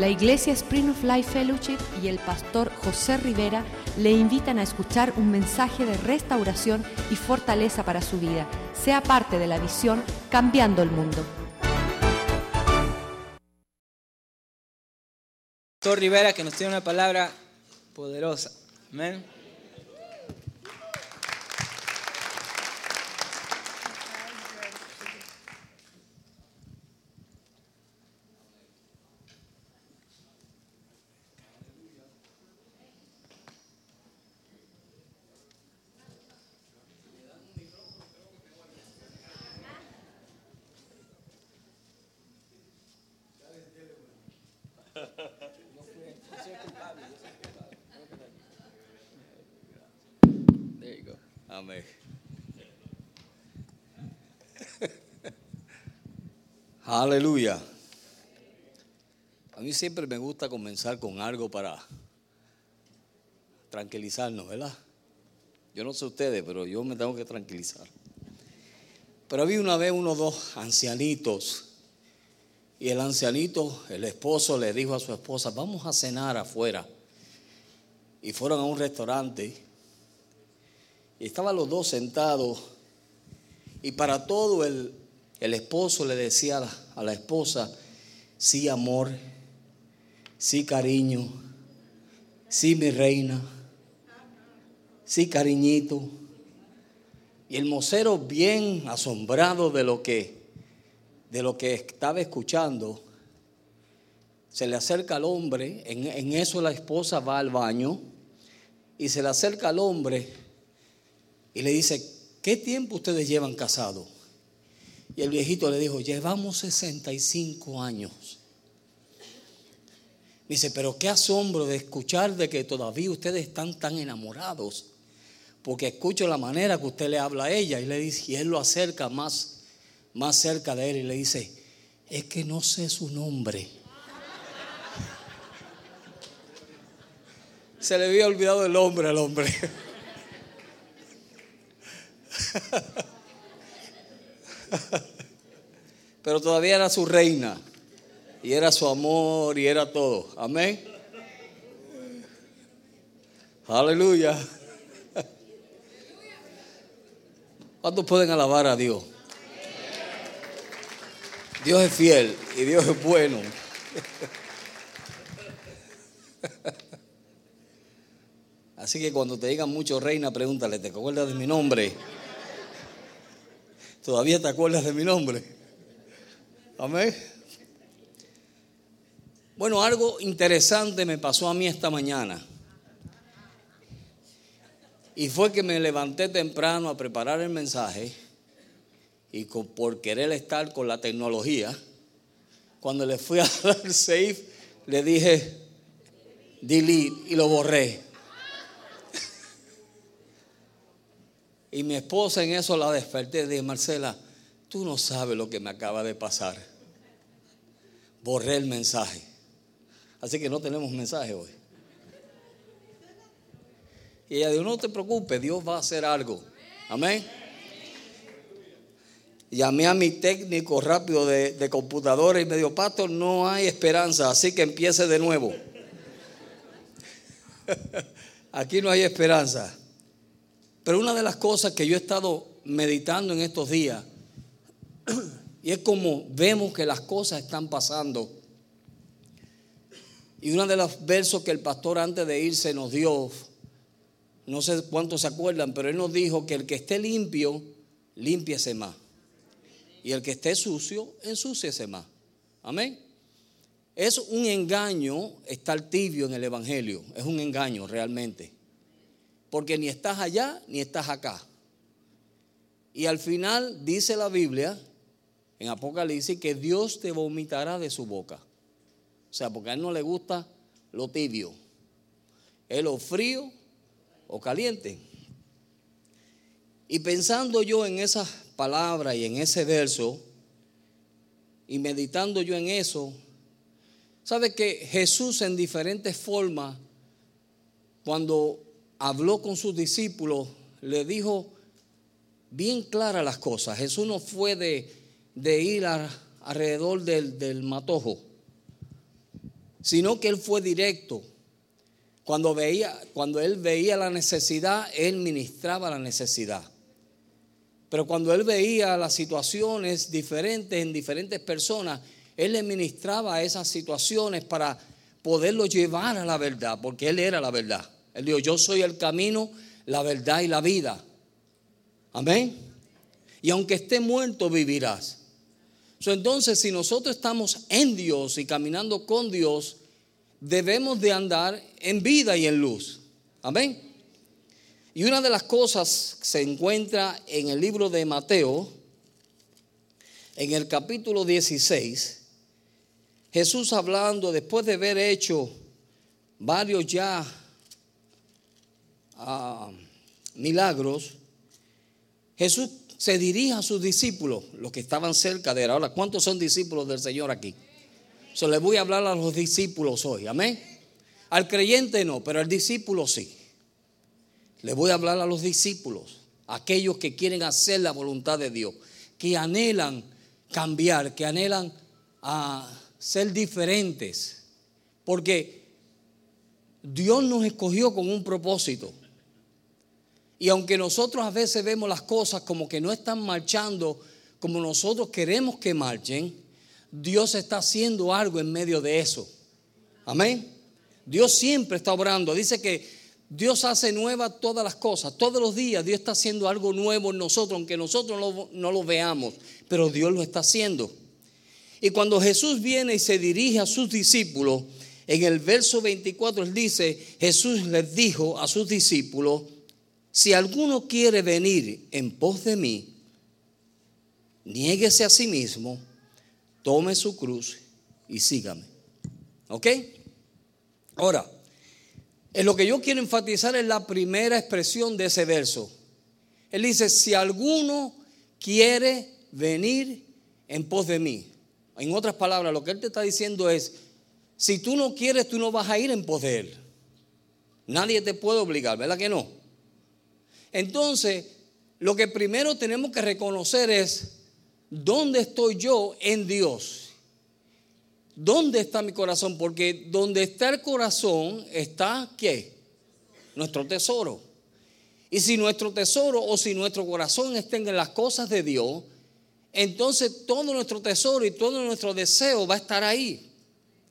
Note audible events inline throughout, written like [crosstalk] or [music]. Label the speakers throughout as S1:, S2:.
S1: La Iglesia Spring of Life Fellowship y el pastor José Rivera le invitan a escuchar un mensaje de restauración y fortaleza para su vida. Sea parte de la visión Cambiando el Mundo.
S2: Pastor Rivera que nos tiene una palabra poderosa. Amén. Aleluya. A mí siempre me gusta comenzar con algo para tranquilizarnos, ¿verdad? Yo no sé ustedes, pero yo me tengo que tranquilizar. Pero había una vez unos dos ancianitos y el ancianito, el esposo, le dijo a su esposa, vamos a cenar afuera. Y fueron a un restaurante y estaban los dos sentados y para todo el, el esposo le decía a la, esposa, sí amor, sí cariño, sí mi reina, sí cariñito. Y el mocero bien asombrado de lo que de lo que estaba escuchando, se le acerca al hombre, en, en eso la esposa va al baño y se le acerca al hombre y le dice, ¿qué tiempo ustedes llevan casados? Y el viejito le dijo, llevamos 65 años. Dice, pero qué asombro de escuchar de que todavía ustedes están tan enamorados. Porque escucho la manera que usted le habla a ella y le dice, y él lo acerca más, más cerca de él y le dice, es que no sé su nombre. [laughs] Se le había olvidado el nombre al hombre. [laughs] [laughs] Pero todavía era su reina. Y era su amor y era todo. Amén. Aleluya. [laughs] ¿Cuántos pueden alabar a Dios? Dios es fiel y Dios es bueno. [laughs] Así que cuando te digan mucho reina, pregúntale, ¿te acuerdas de mi nombre? ¿Todavía te acuerdas de mi nombre? Amén. Bueno, algo interesante me pasó a mí esta mañana. Y fue que me levanté temprano a preparar el mensaje y por querer estar con la tecnología, cuando le fui a [laughs] dar save, le dije delete y lo borré. Y mi esposa en eso la desperté. Dije, Marcela, tú no sabes lo que me acaba de pasar. Borré el mensaje. Así que no tenemos mensaje hoy. Y ella dijo, no te preocupes, Dios va a hacer algo. Amén. Llamé a mi técnico rápido de, de computadora y me dijo, Pastor, no hay esperanza, así que empiece de nuevo. [laughs] Aquí no hay esperanza. Pero una de las cosas que yo he estado meditando en estos días, [clears throat] y es como vemos que las cosas están pasando. Y uno de los versos que el pastor antes de irse nos dio, no sé cuántos se acuerdan, pero él nos dijo que el que esté limpio, límpiese más. Y el que esté sucio, ensúciese más. Amén. Es un engaño estar tibio en el Evangelio. Es un engaño realmente. Porque ni estás allá ni estás acá. Y al final dice la Biblia en Apocalipsis que Dios te vomitará de su boca. O sea, porque a él no le gusta lo tibio. Es lo frío o caliente. Y pensando yo en esas palabras y en ese verso, y meditando yo en eso, ¿sabe que Jesús en diferentes formas, cuando habló con sus discípulos, le dijo bien claras las cosas. Jesús no fue de, de ir alrededor del, del matojo. sino que él fue directo. Cuando, veía, cuando él veía la necesidad, él ministraba la necesidad. Pero cuando él veía las situaciones diferentes en diferentes personas, él le ministraba esas situaciones para poderlo llevar a la verdad, porque él era la verdad. Él dijo, yo soy el camino, la verdad y la vida. Amén. Y aunque esté muerto, vivirás. entonces, si nosotros estamos en Dios y caminando con Dios, debemos de andar en vida y en luz. Amén. Y una de las cosas que se encuentra en el libro de Mateo, en el capítulo 16, Jesús hablando, después de haber hecho varios ya milagros, Jesús se dirige a sus discípulos, los que estaban cerca de él. Ahora, ¿cuántos son discípulos del Señor aquí? Se les voy a hablar a los discípulos hoy, amén. Al creyente no, pero al discípulo sí. Le voy a hablar a los discípulos, aquellos que quieren hacer la voluntad de Dios, que anhelan cambiar, que anhelan a ah, ser diferentes, porque Dios nos escogió con un propósito. Y aunque nosotros a veces vemos las cosas como que no están marchando como nosotros queremos que marchen, Dios está haciendo algo en medio de eso. Amén. Dios siempre está obrando. Dice que Dios hace nuevas todas las cosas. Todos los días Dios está haciendo algo nuevo en nosotros, aunque nosotros no, lo veamos, pero Dios lo está haciendo. Y cuando Jesús viene y se dirige a sus discípulos, en el verso 24 él dice, Jesús les dijo a sus discípulos, si alguno quiere venir en pos de mí, niéguese a sí mismo tome su cruz y sígame. ¿Ok? Ahora, en lo que yo quiero enfatizar es la primera expresión de ese verso. Él dice, si alguno quiere venir en pos de mí. En otras palabras, lo que él te está diciendo es, si tú no quieres, tú no vas a ir en pos de él. Nadie te puede obligar, ¿verdad que no? Entonces, lo que primero tenemos que reconocer es, ¿Dónde estoy yo en Dios? ¿Dónde está mi corazón? Porque donde está el corazón está qué? Nuestro tesoro. Y si nuestro tesoro o si nuestro corazón está en las cosas de Dios, entonces todo nuestro tesoro y todo nuestro deseo va a estar ahí.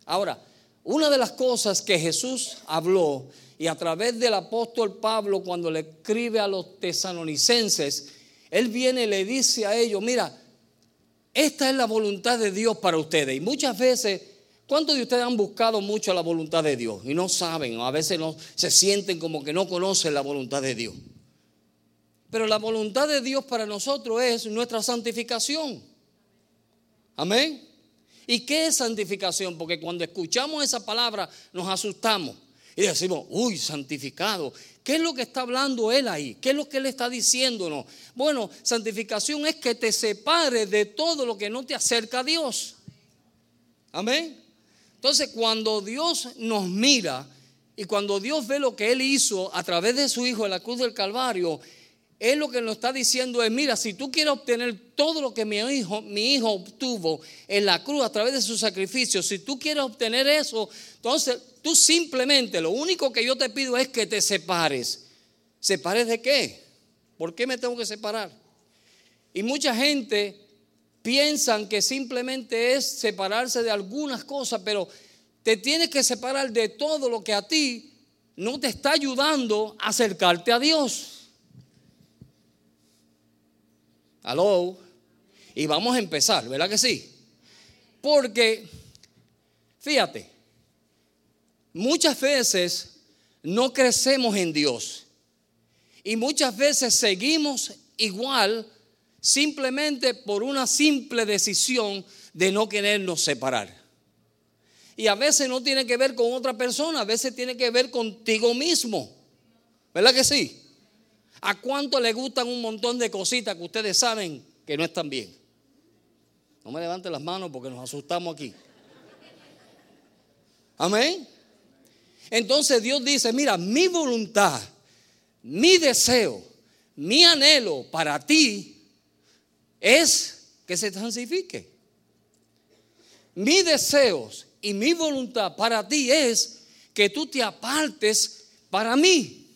S2: Ahora, una de las cosas que Jesús habló y a través del apóstol Pablo cuando le escribe a los tesanonicenses, él viene y le dice a ellos, mira, esta es la voluntad de Dios para ustedes. Y muchas veces, ¿cuántos de ustedes han buscado mucho la voluntad de Dios? Y no saben, o a veces no, se sienten como que no conocen la voluntad de Dios. Pero la voluntad de Dios para nosotros es nuestra santificación. Amén. ¿Y qué es santificación? Porque cuando escuchamos esa palabra nos asustamos y decimos, uy, santificado. ¿Qué es lo que está hablando él ahí? ¿Qué es lo que él está diciéndonos? Bueno, santificación es que te separes de todo lo que no te acerca a Dios. Amén. Entonces, cuando Dios nos mira y cuando Dios ve lo que Él hizo a través de su Hijo en la cruz del Calvario, él lo que nos está diciendo es, mira, si tú quieres obtener todo lo que mi hijo, mi hijo obtuvo en la cruz a través de su sacrificio, si tú quieres obtener eso, entonces tú simplemente, lo único que yo te pido es que te separes. ¿Separes de qué? ¿Por qué me tengo que separar? Y mucha gente piensan que simplemente es separarse de algunas cosas, pero te tienes que separar de todo lo que a ti no te está ayudando a acercarte a Dios. Aló. Y vamos a empezar, ¿verdad que sí? Porque, fíjate, muchas veces no crecemos en Dios. Y muchas veces seguimos igual simplemente por una simple decisión de no querernos separar. Y a veces no tiene que ver con otra persona, a veces tiene que ver contigo mismo. ¿Verdad que sí? ¿A cuánto le gustan un montón de cositas que ustedes saben que no están bien? No me levanten las manos porque nos asustamos aquí. Amén. Entonces Dios dice, mira, mi voluntad, mi deseo, mi anhelo para ti es que se santifique. Mi deseo y mi voluntad para ti es que tú te apartes para mí.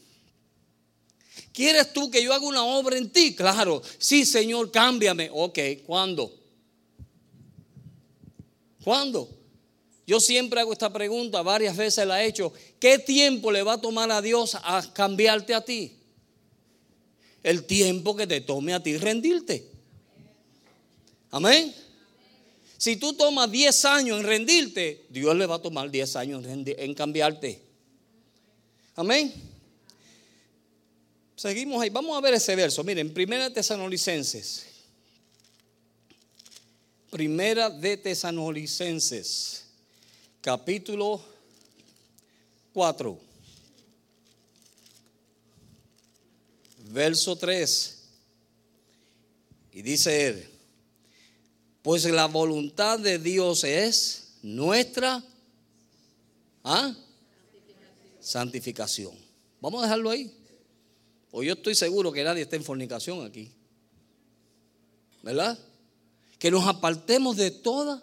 S2: ¿Quieres tú que yo haga una obra en ti? Claro. Sí, Señor, cámbiame. Ok, ¿cuándo? ¿Cuándo? Yo siempre hago esta pregunta, varias veces la he hecho. ¿Qué tiempo le va a tomar a Dios a cambiarte a ti? El tiempo que te tome a ti rendirte. Amén. Si tú tomas 10 años en rendirte, Dios le va a tomar 10 años en, cambiarte. Amén. Seguimos ahí. Vamos a ver ese verso. Miren, Primera Tesanolicenses. Primera de Tesanolicenses, capítulo 4, verso 3. Y dice él, pues la voluntad de Dios es nuestra ¿ah? santificación. Vamos a dejarlo ahí. O yo estoy seguro que nadie está en fornicación aquí. ¿Verdad? Que nos apartemos de toda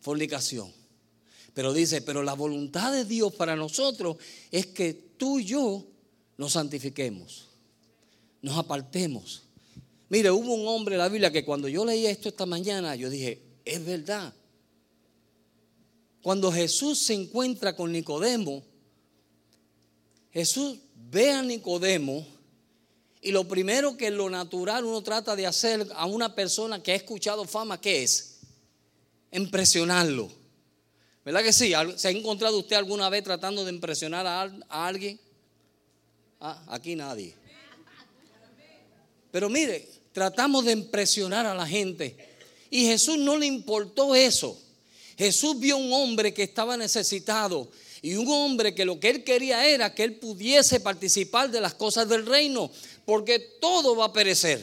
S2: fornicación. Pero dice, pero la voluntad de Dios para nosotros es que tú y yo nos santifiquemos, nos apartemos Mire, hubo un hombre en la Biblia que cuando yo leí esto esta mañana, yo dije, es verdad. Cuando Jesús se encuentra con Nicodemo, Jesús ve a Nicodemo y lo primero que lo natural uno trata de hacer a una persona que ha escuchado fama, ¿qué es? Impresionarlo. ¿Verdad que sí? ¿Se ha encontrado usted alguna vez tratando de impresionar a, alguien? Ah, aquí nadie. Pero mire, tratamos de impresionar a la gente. Y Jesús no le importó eso. Jesús vio un hombre que estaba necesitado y un hombre que lo que él quería era que él pudiese participar de las cosas del reino, porque todo va a perecer.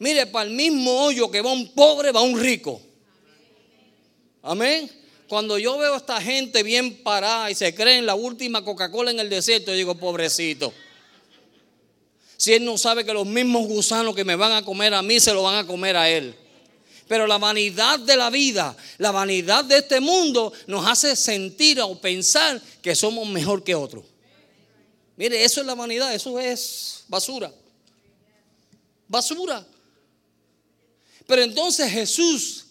S2: Mire, para el mismo hoyo que va un pobre, va un rico. Amén. Cuando yo veo a esta gente bien parada y se cree en la última Coca-Cola en el desierto, digo, pobrecito. Si él no sabe que los mismos gusanos que me van a comer a mí se lo van a comer a él. Pero la vanidad de la vida, la vanidad de este mundo nos hace sentir o pensar que somos mejor que otros. Mire, eso es la vanidad, eso es basura. Basura. Pero entonces Jesús,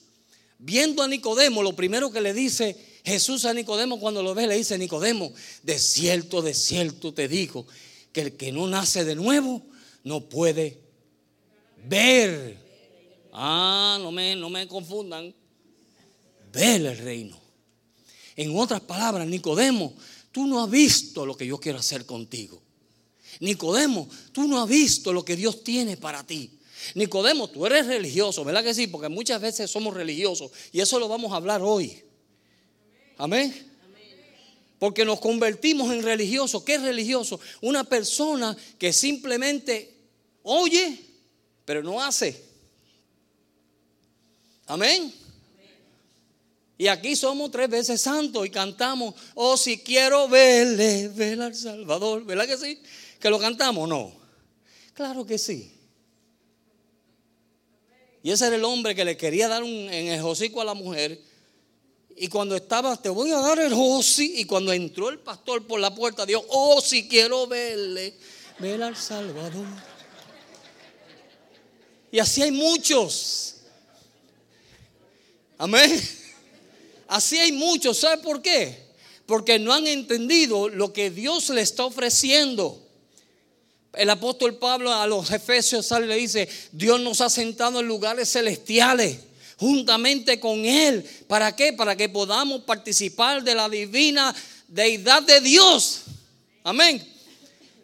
S2: viendo a Nicodemo, lo primero que le dice Jesús a Nicodemo cuando lo ve, le dice, Nicodemo, de cierto, de cierto te digo, que el que no nace de nuevo no puede ver. Ah, no me, no me confundan. Ver el reino. En otras palabras, Nicodemo, tú no has visto lo que yo quiero hacer contigo. Nicodemo, tú no has visto lo que Dios tiene para ti. Nicodemo, tú eres religioso, ¿verdad que sí? Porque muchas veces somos religiosos y eso lo vamos a hablar hoy. Amén. Porque nos convertimos en religiosos. ¿Qué es religioso? Una persona que simplemente oye, pero no hace. Amén. Y aquí somos tres veces santos y cantamos, oh si quiero verle, ver al Salvador. ¿Verdad que sí? ¿Que lo cantamos? No. Claro que sí. Y ese era el hombre que le quería dar un, en el hocico a la mujer y cuando estaba, te voy a dar el Josi. Y cuando entró el pastor por la puerta, dijo, oh, si quiero verle, ver al Salvador. Y así hay muchos. Amén. Así hay muchos. ¿Sabe por qué? Porque no han entendido lo que Dios le está ofreciendo. El apóstol Pablo a los Efesios sale y le dice, Dios nos ha sentado en lugares celestiales juntamente con Él. ¿Para qué? Para que podamos participar de la divina deidad de Dios. Amén.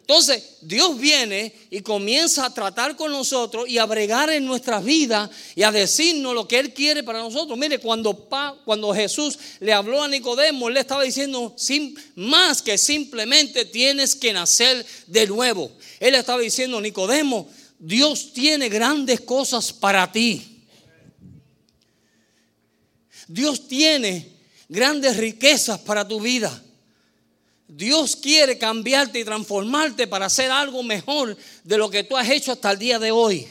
S2: Entonces, Dios viene y comienza a tratar con nosotros y a bregar en nuestras vidas y a decirnos lo que Él quiere para nosotros. Mire, cuando, cuando Jesús le habló a Nicodemo, Él le estaba diciendo sin, más que simplemente tienes que nacer de nuevo. Él estaba diciendo, Nicodemo, Dios tiene grandes cosas para ti. Dios tiene grandes riquezas para tu vida. Dios quiere cambiarte y transformarte para hacer algo mejor de lo que tú has hecho hasta el día de hoy.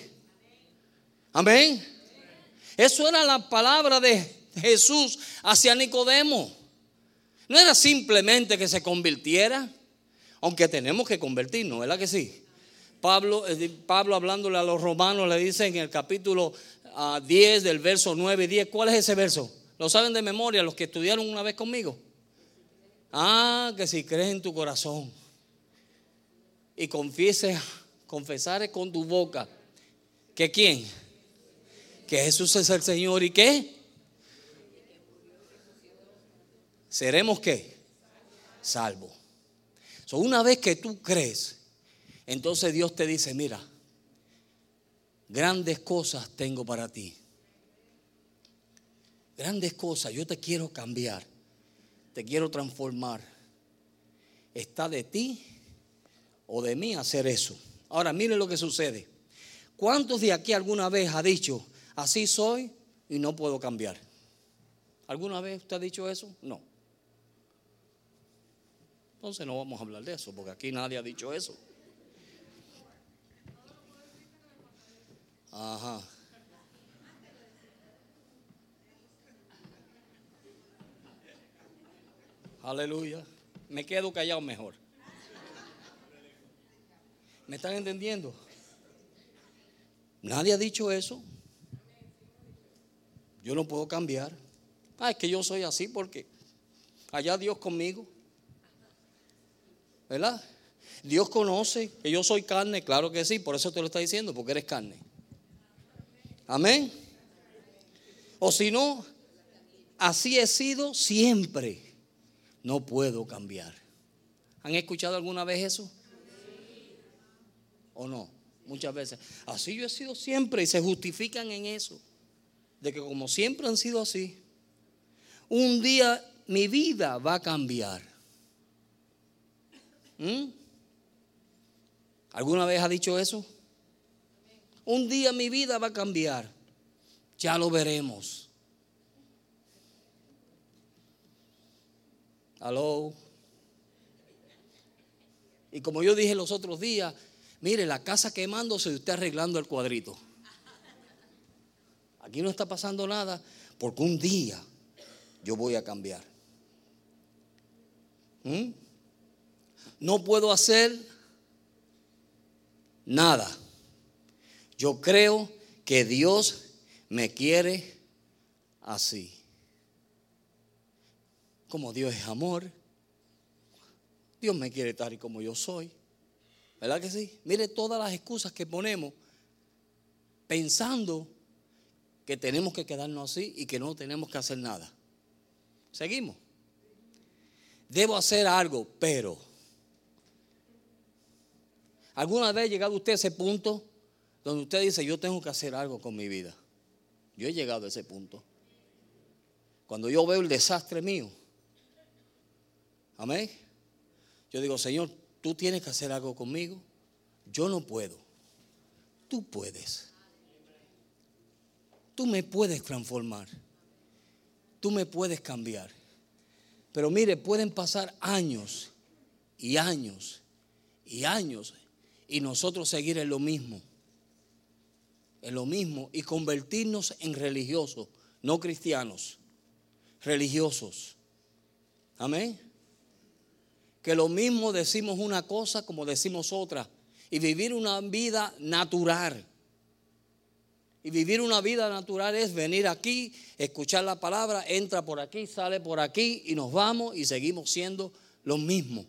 S2: Amén. Eso era la palabra de Jesús hacia Nicodemo. No era simplemente que se convirtiera, aunque tenemos que convertirnos, ¿verdad que sí? Pablo, eh, Pablo hablándole a los romanos le dice en el capítulo 10 ah, del verso 9 y 10, ¿cuál es ese verso? ¿Lo saben de memoria los que estudiaron una vez conmigo? Ah, que si crees en tu corazón y confieses, confesares con tu boca que quién, que Jesús es el Señor y qué, seremos qué, salvo. So, una vez que tú crees, entonces Dios te dice, mira, grandes cosas tengo para ti. Grandes cosas, yo te quiero cambiar, te quiero transformar. Está de ti o de mí hacer eso. Ahora, mire lo que sucede. ¿Cuántos de aquí alguna vez ha dicho, así soy y no puedo cambiar? ¿Alguna vez usted ha dicho eso? No. Entonces no vamos a hablar de eso, porque aquí nadie ha dicho eso. Ajá. Aleluya. Me quedo callado mejor. ¿Me están entendiendo? Nadie ha dicho eso. Yo no puedo cambiar. Ah, es que yo soy así porque allá Dios conmigo. ¿Verdad? Dios conoce que yo soy carne, claro que sí, por eso te lo está diciendo, porque eres carne. Amén. O si no, así he sido siempre. No puedo cambiar. ¿Han escuchado alguna vez eso? ¿O no? Muchas veces. Así yo he sido siempre y se justifican en eso. De que como siempre han sido así, un día mi vida va a cambiar. ¿Mm? ¿Alguna vez ha dicho eso? Un día mi vida va a cambiar. Ya lo veremos. Aló. Y como yo dije los otros días, mire, la casa quemándose y usted arreglando el cuadrito. Aquí no está pasando nada porque un día yo voy a cambiar. ¿Mm? No puedo hacer nada yo creo que Dios me quiere así. Como Dios es amor, Dios me quiere tal y como yo soy. ¿Verdad que sí? Mire todas las excusas que ponemos pensando que tenemos que quedarnos así y que no tenemos que hacer nada. Seguimos. Debo hacer algo, pero ¿alguna vez ha llegado usted a ese punto donde usted dice, yo tengo que hacer algo con mi vida. Yo he llegado a ese punto. Cuando yo veo el desastre mío, amén, yo digo, Señor, tú tienes que hacer algo conmigo. Yo no puedo. Tú puedes. Tú me puedes transformar. Tú me puedes cambiar. Pero mire, pueden pasar años y años y años y nosotros seguir en lo mismo en lo mismo y convertirnos en religiosos, no cristianos, religiosos. Amén. Que lo mismo decimos una cosa como decimos otra y vivir una vida natural. Y vivir una vida natural es venir aquí, escuchar la palabra, entra por aquí, sale por aquí y nos vamos y seguimos siendo los mismos.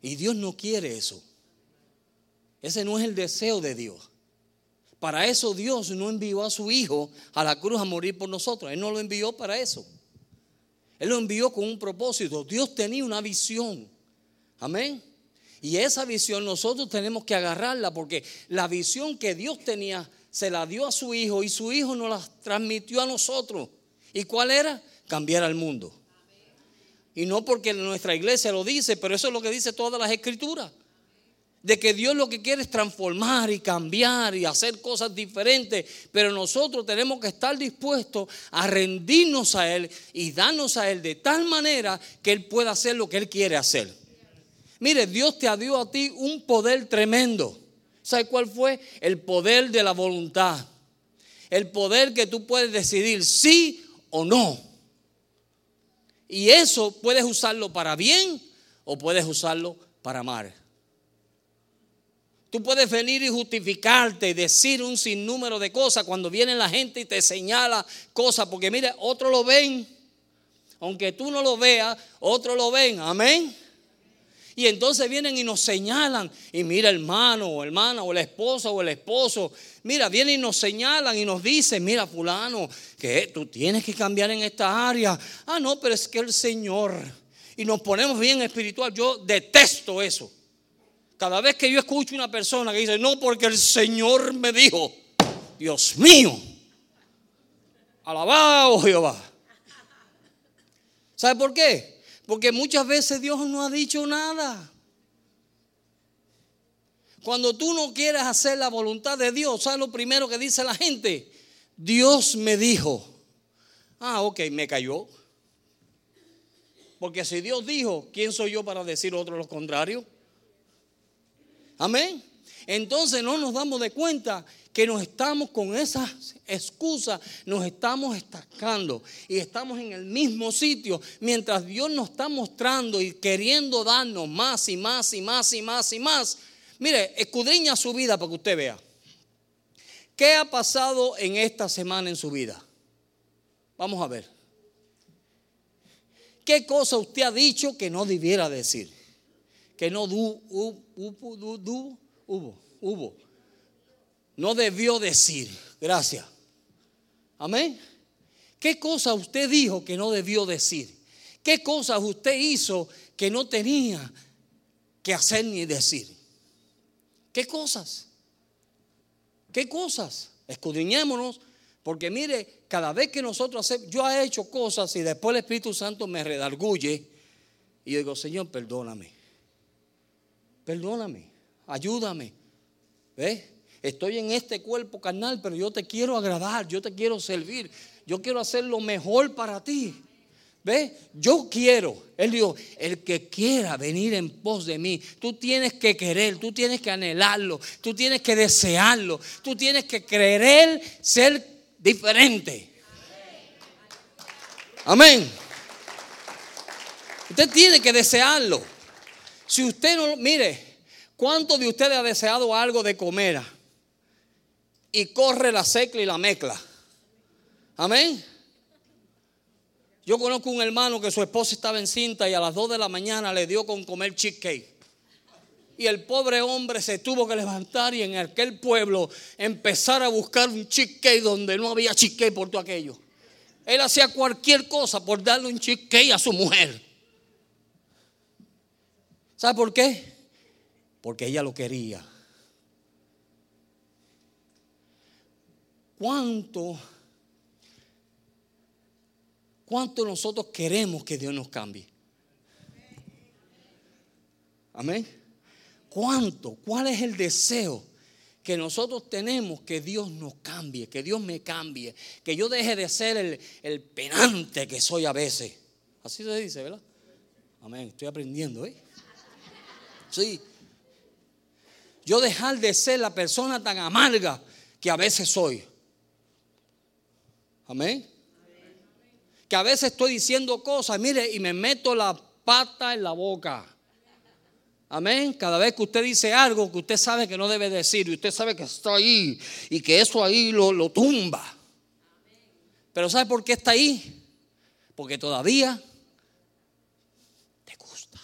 S2: Y Dios no quiere eso. Ese no es el deseo de Dios. Para eso Dios no envió a su Hijo a la cruz a morir por nosotros. Él no lo envió para eso. Él lo envió con un propósito. Dios tenía una visión. Amén. Y esa visión nosotros tenemos que agarrarla porque la visión que Dios tenía se la dio a su Hijo y su Hijo nos la transmitió a nosotros. ¿Y cuál era? Cambiar al mundo. Y no porque nuestra iglesia lo dice, pero eso es lo que dice todas las escrituras de que Dios lo que quiere es transformar y cambiar y hacer cosas diferentes, pero nosotros tenemos que estar dispuestos a rendirnos a Él y darnos a Él de tal manera que Él pueda hacer lo que Él quiere hacer. Mire, Dios te dio a ti un poder tremendo. ¿Sabe cuál fue? El poder de la voluntad. El poder que tú puedes decidir sí o no. Y eso puedes usarlo para bien o puedes usarlo para mal. Tú puedes venir y justificarte y decir un sinnúmero de cosas cuando viene la gente y te señala cosas, porque mire, otros lo ven. Aunque tú no lo veas, otros lo ven. Amén. Y entonces vienen y nos señalan. Y mira, hermano o hermana o la esposa o el esposo. Mira, vienen y nos señalan y nos dicen, mira, fulano, que tú tienes que cambiar en esta área. Ah, no, pero es que el Señor. Y nos ponemos bien espiritual. Yo detesto eso. Cada vez que yo escucho una persona que dice, no, porque el Señor me dijo, Dios mío, alabado Jehová. ¿Sabe por qué? Porque muchas veces Dios no ha dicho nada. Cuando tú no quieres hacer la voluntad de Dios, ¿sabes lo primero que dice la gente? Dios me dijo. Ah, ok, me cayó. Porque si Dios dijo, ¿quién soy yo para decir otro lo contrario? Amén. Entonces no nos damos de cuenta que nos estamos con esas excusas, nos estamos estancando y estamos en el mismo sitio mientras Dios nos está mostrando y queriendo darnos más y más y más y más y más. Mire, escudriña su vida para que usted vea. ¿Qué ha pasado en esta semana en su vida? Vamos a ver. ¿Qué cosa usted ha dicho que no debiera decir? Que no hubo, hubo no debió decir. Gracias. Amén. ¿Qué cosa usted dijo que no debió decir? ¿Qué cosas usted hizo que no tenía que hacer ni decir? ¿Qué cosas? ¿Qué cosas? Escudriñémonos, porque mire, cada vez que nosotros hacemos, yo he hecho cosas y después el Espíritu Santo me redarguye y yo digo, Señor, perdóname. Perdóname, ayúdame. ¿Ves? estoy en este cuerpo carnal, pero yo te quiero agradar, yo te quiero servir, yo quiero hacer lo mejor para ti. ¿Ve? Yo quiero. Él dijo, el que quiera venir en pos de mí, tú tienes que querer, tú tienes que anhelarlo, tú tienes que desearlo, tú tienes que creer ser diferente. Amén. Usted tiene que desearlo. Si usted no, mire, ¿cuántos de ustedes ha deseado algo de comer? y corre la secla y la mezcla. Amén. Yo conozco un hermano que su esposa estaba encinta y a las 2 de la mañana le dio con comer cheesecake. Y el pobre hombre se tuvo que levantar y en aquel pueblo empezar a buscar un cheesecake donde no había cheesecake por todo aquello. Él hacía cualquier cosa por darle un cheesecake a su mujer. ¿Sabe por qué? Porque ella lo quería. ¿Cuánto, cuánto nosotros queremos que Dios nos cambie? Amén. ¿Cuánto? ¿Cuál es el deseo que nosotros tenemos que Dios nos cambie, que Dios me cambie, que yo deje de ser el, el penante que soy a veces? Así se dice, ¿verdad? Amén. Estoy aprendiendo, ¿eh? Sí. Yo dejar de ser la persona tan amarga que a veces soy. Amén. Que a veces estoy diciendo cosas, mire, y me meto la pata en la boca. Amén. Cada vez que usted dice algo que usted sabe que no debe decir, y usted sabe que está ahí y que eso ahí lo, lo tumba. Pero ¿sabe por qué está ahí? Porque todavía te gusta.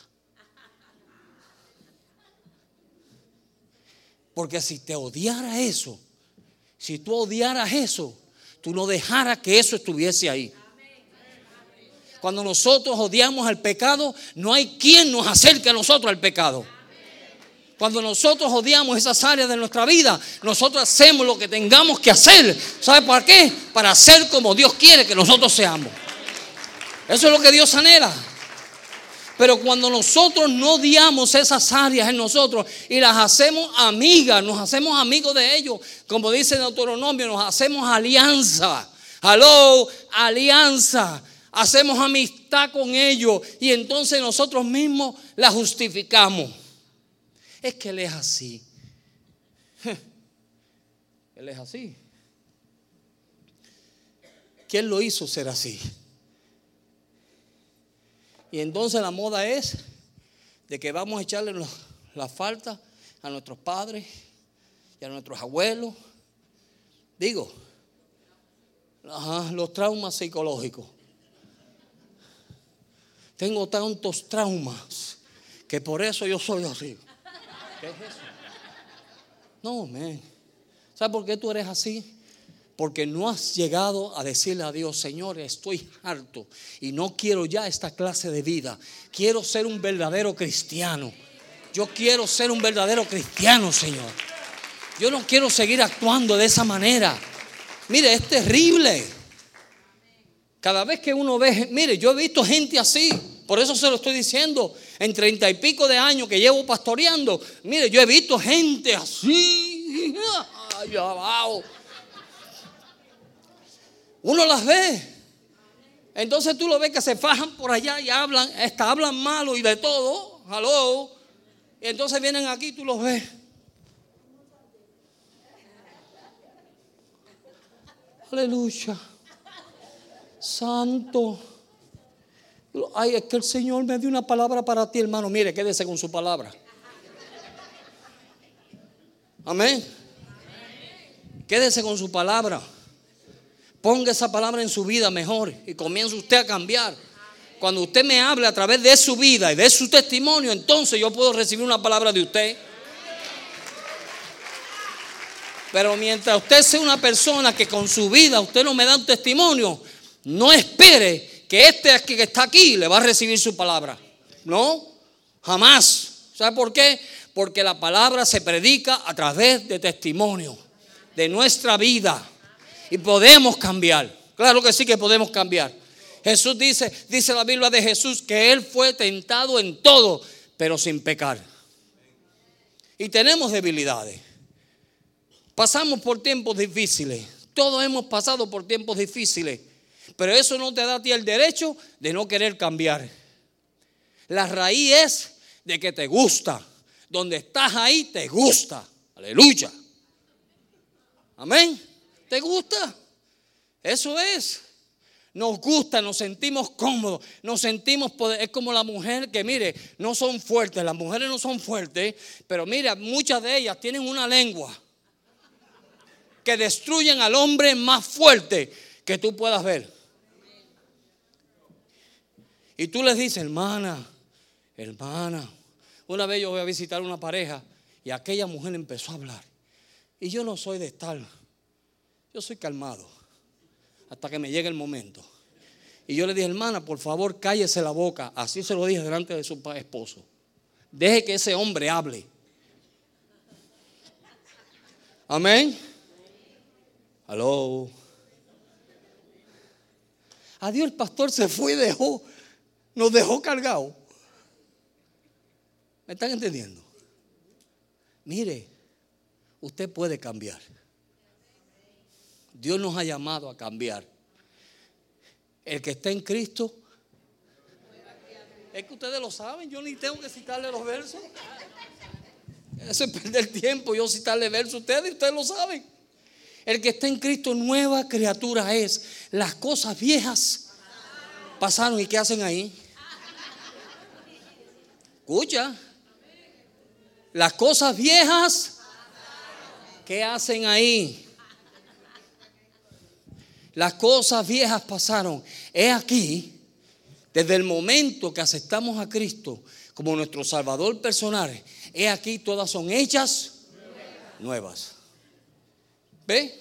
S2: Porque si te odiara eso, si tú odiaras eso, tú no dejaras que eso estuviese ahí. Cuando nosotros odiamos al pecado, no hay quien nos acerque a nosotros al pecado. Cuando nosotros odiamos esas áreas de nuestra vida, nosotros hacemos lo que tengamos que hacer. ¿Sabe por qué? Para ser como Dios quiere que nosotros seamos. Eso es lo que Dios anhela. Pero cuando nosotros no odiamos esas áreas en nosotros y las hacemos amigas, nos hacemos amigos de ellos, como dice el Deuteronomio, nos hacemos alianza. Aló, alianza. Hacemos amistad con ellos y entonces nosotros mismos la justificamos. Es que Él es así. [laughs] Él es así. ¿Quién lo hizo ser así? Y entonces la moda es de que vamos a echarle la falta a nuestros padres y a nuestros abuelos. Digo, los traumas psicológicos. Tengo tantos traumas que por eso yo soy así. ¿Qué es eso? No, man. ¿Sabes por qué tú eres así? Porque no has llegado a decirle a Dios, Señor, estoy harto y no quiero ya esta clase de vida. Quiero ser un verdadero cristiano. Yo quiero ser un verdadero cristiano, Señor. Yo no quiero seguir actuando de esa manera. Mire, es terrible. Cada vez que uno ve, mire, yo he visto gente así. Por eso se lo estoy diciendo. En treinta y pico de años que llevo pastoreando, mire, yo he visto gente así. [laughs] Ay, abajo. Uno las ve. Entonces tú lo ves que se fajan por allá y hablan, hasta hablan malo y de todo. Hello. Y entonces vienen aquí y tú los ves. Aleluya. Santo. Ay, es que el Señor me dio una palabra para ti, hermano. Mire, quédese con su palabra. Amén. Quédese con su palabra. Ponga esa palabra en su vida mejor y comience usted a cambiar. Cuando usted me hable a través de su vida y de su testimonio, entonces yo puedo recibir una palabra de usted. Pero mientras usted sea una persona que con su vida usted no me da un testimonio, no espere que este que está aquí le va a recibir su palabra. No, jamás. ¿Sabe por qué? Porque la palabra se predica a través de testimonio, de nuestra vida. Y podemos cambiar. Claro que sí que podemos cambiar. Jesús dice, dice la Biblia de Jesús, que Él fue tentado en todo, pero sin pecar. Y tenemos debilidades. Pasamos por tiempos difíciles. Todos hemos pasado por tiempos difíciles. Pero eso no te da a ti el derecho de no querer cambiar. La raíz es de que te gusta. Donde estás ahí te gusta. Aleluya. Amén. ¿Te gusta? Eso es. Nos gusta, nos sentimos cómodos, nos sentimos poder. Es como la mujer que, mire, no son fuertes. Las mujeres no son fuertes, pero mira, muchas de ellas tienen una lengua que destruyen al hombre más fuerte que tú puedas ver. Y tú les dices, hermana, hermana. Una vez yo voy a visitar una pareja y aquella mujer empezó a hablar. Y yo no soy de tal. Yo soy calmado hasta que me llegue el momento. Y yo le dije, hermana, por favor, cállese la boca. Así se lo dije delante de su esposo. Deje que ese hombre hable. Amén. Aló. Adiós, el pastor se fue y dejó, nos dejó cargado. ¿Me están entendiendo? Mire, usted puede cambiar. Dios nos ha llamado a cambiar. El que está en Cristo, es que ustedes lo saben, yo ni tengo que citarle los versos. Eso es perder tiempo, yo citarle versos a ustedes, ustedes lo saben. El que está en Cristo, nueva criatura es. Las cosas viejas pasaron y ¿qué hacen ahí? Escucha. Las cosas viejas, ¿qué hacen ahí? Las cosas viejas pasaron. He aquí, desde el momento que aceptamos a Cristo como nuestro Salvador personal, he aquí todas son hechas nuevas. ¿Ve?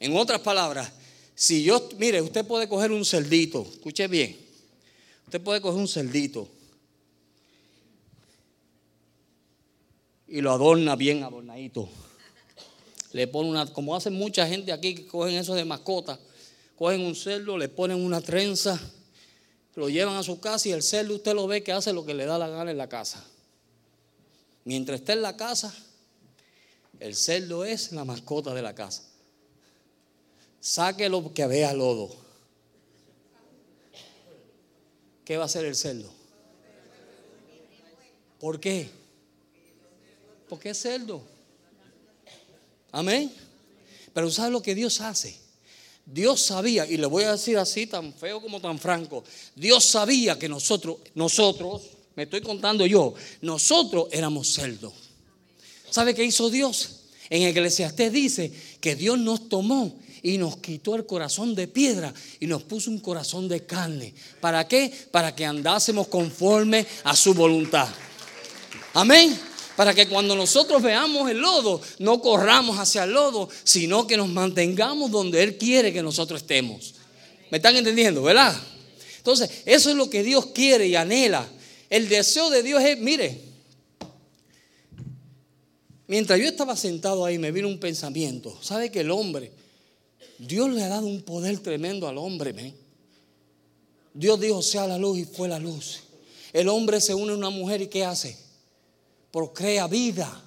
S2: En otras palabras, si yo, mire, usted puede coger un cerdito, escuche bien, usted puede coger un cerdito y lo adorna bien adornadito le ponen una, como hacen mucha gente aquí que cogen eso de mascota, cogen un cerdo, le ponen una trenza, lo llevan a su casa y el cerdo usted lo ve que hace lo que le da la gana en la casa. Mientras esté en la casa, el cerdo es la mascota de la casa. Sáquelo que vea lodo. ¿Qué va a hacer el cerdo? ¿Por qué? Porque es cerdo. Amén. Pero ¿sabe lo que Dios hace? Dios sabía, y le voy a decir así tan feo como tan franco, Dios sabía que nosotros, nosotros, me estoy contando yo, nosotros éramos cerdos. ¿Sabe qué hizo Dios? En Eclesiastés dice que Dios nos tomó y nos quitó el corazón de piedra y nos puso un corazón de carne. ¿Para qué? Para que andásemos conforme a su voluntad. Amén. Para que cuando nosotros veamos el lodo, no corramos hacia el lodo, sino que nos mantengamos donde Él quiere que nosotros estemos. ¿Me están entendiendo, verdad? Entonces, eso es lo que Dios quiere y anhela. El deseo de Dios es, mire, mientras yo estaba sentado ahí me vino un pensamiento. ¿Sabe que el hombre, Dios le ha dado un poder tremendo al hombre? Dios dijo, sea la luz y fue la luz. El hombre se une a una mujer y ¿qué hace? Procrea vida.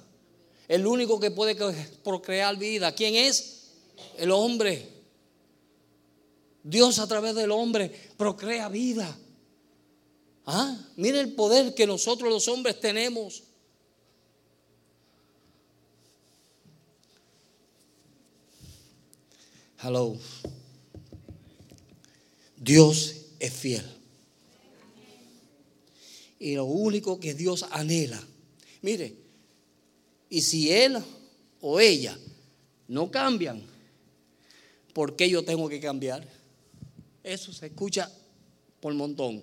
S2: El único que puede procrear vida. ¿Quién es? El hombre. Dios a través del hombre procrea vida. Ah, mire el poder que nosotros los hombres tenemos. Hello. Dios es fiel. Y lo único que Dios anhela Mire, y si él o ella no cambian, ¿por qué yo tengo que cambiar? Eso se escucha por montón.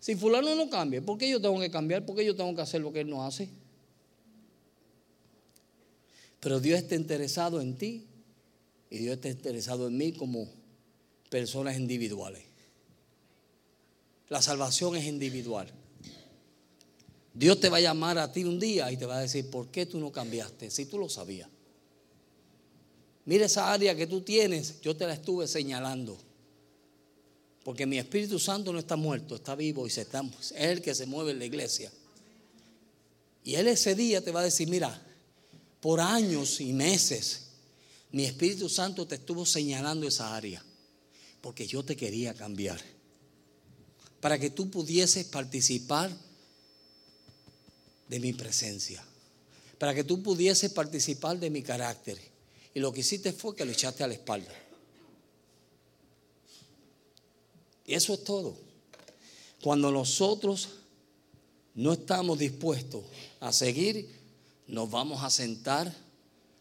S2: Si fulano no cambia, ¿por qué yo tengo que cambiar? ¿Por qué yo tengo que hacer lo que él no hace? Pero Dios está interesado en ti y Dios está interesado en mí como personas individuales. La salvación es individual. Dios te va a llamar a ti un día y te va a decir, ¿por qué tú no cambiaste? Si tú lo sabías. Mira esa área que tú tienes, yo te la estuve señalando. Porque mi Espíritu Santo no está muerto, está vivo y se está, es el que se mueve en la iglesia. Y Él ese día te va a decir, mira, por años y meses, mi Espíritu Santo te estuvo señalando esa área. Porque yo te quería cambiar para que tú pudieses participar de mi presencia, para que tú pudieses participar de mi carácter. Y lo que hiciste fue que lo echaste a la espalda. Y eso es todo. Cuando nosotros no estamos dispuestos a seguir, nos vamos a sentar,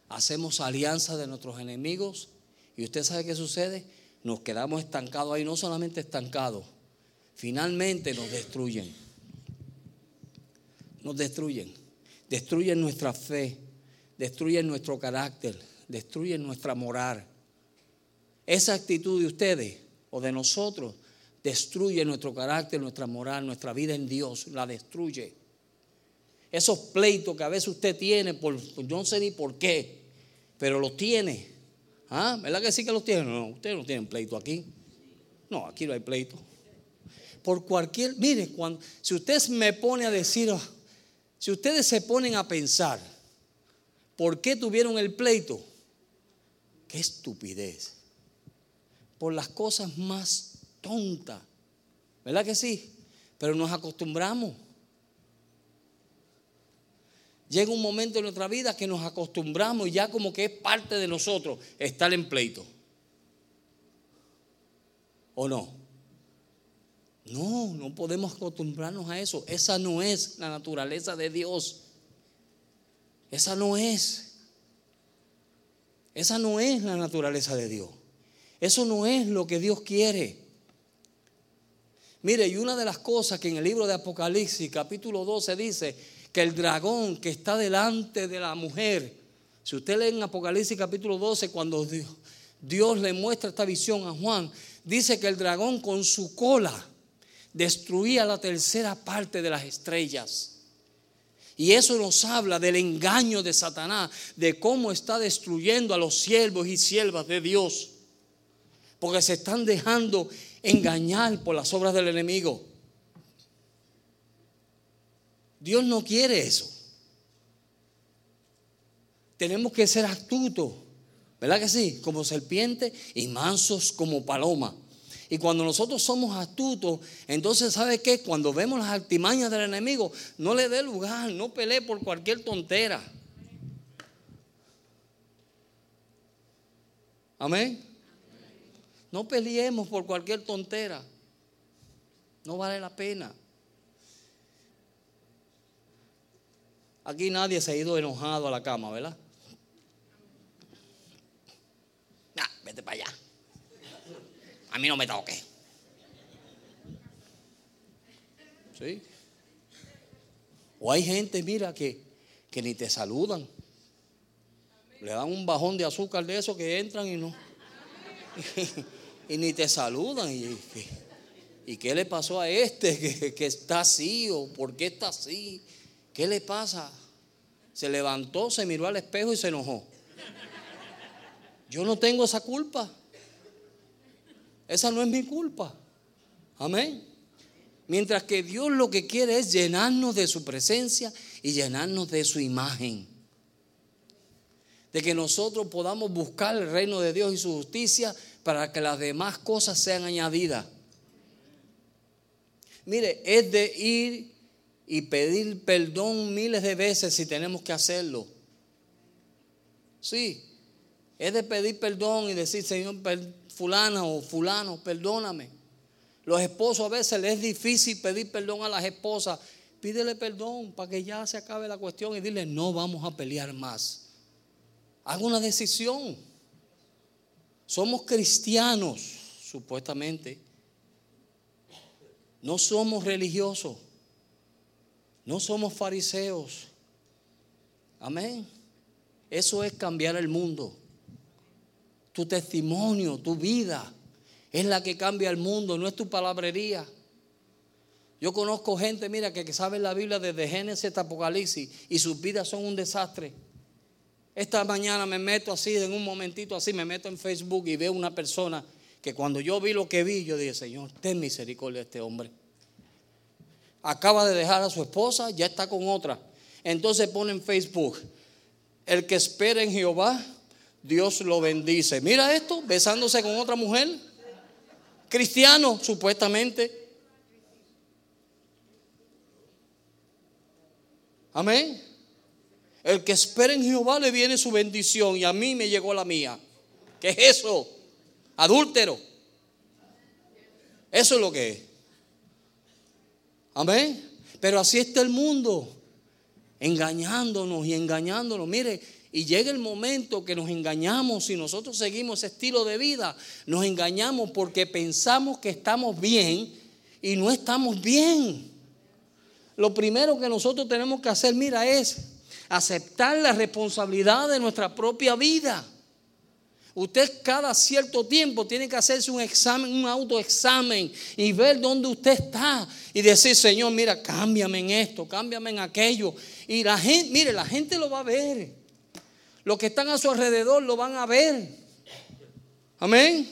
S2: hacemos alianza de nuestros enemigos y usted sabe qué sucede, nos quedamos estancados ahí, no solamente estancados, finalmente nos destruyen. Nos destruyen. Destruyen nuestra fe, destruyen nuestro carácter, destruyen nuestra moral. Esa actitud de ustedes o de nosotros destruye nuestro carácter, nuestra moral, nuestra vida en Dios, la destruye. Esos pleitos que a veces usted tiene, por, yo no sé ni por qué, pero los tiene. ¿Ah? ¿Verdad que sí que los tiene? No, ustedes no tienen pleito aquí. No, aquí no hay pleito por cualquier, mire, cuando, si usted me pone a decir, si ustedes se ponen a pensar, ¿por qué tuvieron el pleito? Qué estupidez. Por las cosas más tontas. ¿Verdad que sí? Pero nos acostumbramos. Llega un momento en nuestra vida que nos acostumbramos y ya como que es parte de nosotros estar en pleito. ¿O no? No, no podemos acostumbrarnos a eso. Esa no es la naturaleza de Dios. Esa no es. Esa no es la naturaleza de Dios. Eso no es lo que Dios quiere. Mire, y una de las cosas que en el libro de Apocalipsis, capítulo 12, dice que el dragón que está delante de la mujer, si usted lee en Apocalipsis capítulo 12, cuando Dios, Dios le muestra esta visión a Juan, dice que el dragón con su cola destruía la tercera parte de las estrellas. Y eso nos habla del engaño de Satanás, de cómo está destruyendo a los siervos y siervas de Dios. Porque se están dejando engañar por las obras del enemigo. Dios no quiere eso. Tenemos que ser astutos, ¿verdad que sí? Como serpiente y mansos como paloma. Y cuando nosotros somos astutos, entonces, ¿sabe qué? Cuando vemos las artimañas del enemigo, no le dé lugar, no pelee por cualquier tontera. Amén. No peleemos por cualquier tontera. No vale la pena. Aquí nadie se ha ido enojado a la cama, ¿verdad? Nah, vete para allá. A mí no me toque. ¿Sí? O hay gente, mira, que, que ni te saludan. Le dan un bajón de azúcar de eso que entran y no. [laughs] y ni te saludan. Y, y, qué le pasó a este que, que está así? ¿O por qué está así? ¿Qué le pasa? Se levantó, se miró al espejo y se enojó. Yo no tengo esa culpa. Esa no es mi culpa. Amén. Mientras que Dios lo que quiere es llenarnos de su presencia y llenarnos de su imagen. De que nosotros podamos buscar el reino de Dios y su justicia para que las demás cosas sean añadidas. Mire, es de ir y pedir perdón miles de veces si tenemos que hacerlo. Sí, es de pedir perdón y decir, Señor, fulana o fulano, perdóname. Los esposos a veces les es difícil pedir perdón a las esposas. Pídele perdón para que ya se acabe la cuestión y dile, no vamos a pelear más. Haga una decisión. Somos cristianos, supuestamente. No somos religiosos. No somos fariseos. Amén. Eso es cambiar el mundo. Tu testimonio, tu vida, es la que cambia el mundo, no es tu palabrería. Yo conozco gente, mira, que, sabe la Biblia desde Génesis hasta Apocalipsis y sus vidas son un desastre. Esta mañana me meto así, en un momentito así, me meto en Facebook y veo una persona que cuando yo vi lo que vi, yo dije, Señor, ten misericordia de este hombre acaba de dejar a su esposa, ya está con otra. Entonces pone en Facebook, el que espera en Jehová, Dios lo bendice. Mira esto, besándose con otra mujer. Cristiano, supuestamente. Amén. El que espera en Jehová le viene su bendición y a mí me llegó la mía. ¿Qué es eso? Adúltero. Eso es lo que es. Amén. Pero así está el mundo, engañándonos y engañándonos. Mire, y llega el momento que nos engañamos si nosotros seguimos ese estilo de vida. Nos engañamos porque pensamos que estamos bien y no estamos bien. Lo primero que nosotros tenemos que hacer, mira, es aceptar la responsabilidad de nuestra propia vida. Usted cada cierto tiempo tiene que hacerse un examen, un autoexamen y ver dónde usted está y decir, Señor, mira, cámbiame en esto, cámbiame en aquello. Y la gente, mire, la gente lo va a ver. Los que están a su alrededor lo van a ver. Amén.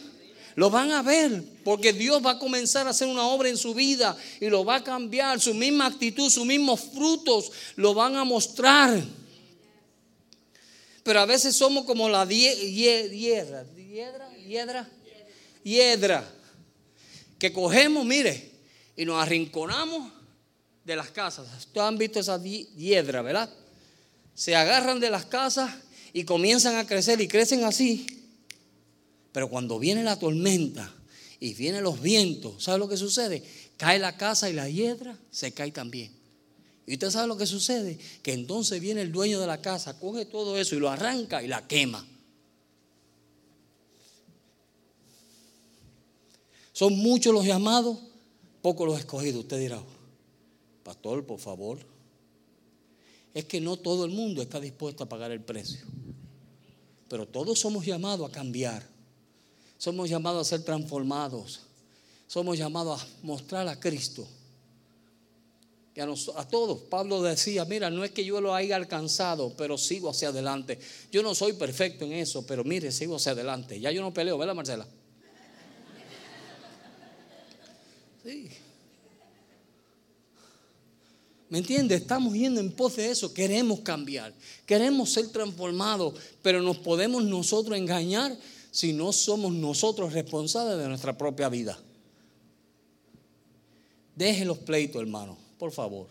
S2: Lo van a ver porque Dios va a comenzar a hacer una obra en su vida y lo va a cambiar. Su misma actitud, sus mismos frutos lo van a mostrar. Pero a veces somos como la hiedra, hiedra, hiedra, hiedra, que cogemos, mire, y nos arrinconamos de las casas. Ustedes han visto esa hiedra, ¿verdad? Se agarran de las casas y comienzan a crecer y crecen así. Pero cuando viene la tormenta y vienen los vientos, ¿sabe lo que sucede? Cae la casa y la hiedra se cae también. Y usted sabe lo que sucede, que entonces viene el dueño de la casa, coge todo eso y lo arranca y la quema. Son muchos los llamados, pocos los escogidos. Usted dirá, pastor, por favor. Es que no todo el mundo está dispuesto a pagar el precio. Pero todos somos llamados a cambiar. Somos llamados a ser transformados. Somos llamados a mostrar a Cristo a, todos. Pablo decía, mira, no es que yo lo haya alcanzado, pero sigo hacia adelante. Yo no soy perfecto en eso, pero mire, sigo hacia adelante. Ya yo no peleo, ¿verdad, Marcela? [laughs] Sí. ¿Me entiende? Estamos yendo en pos de eso. Queremos cambiar. Queremos ser transformados. Pero nos podemos nosotros engañar si no somos nosotros responsables de nuestra propia vida. Deje los pleitos, hermano por favor.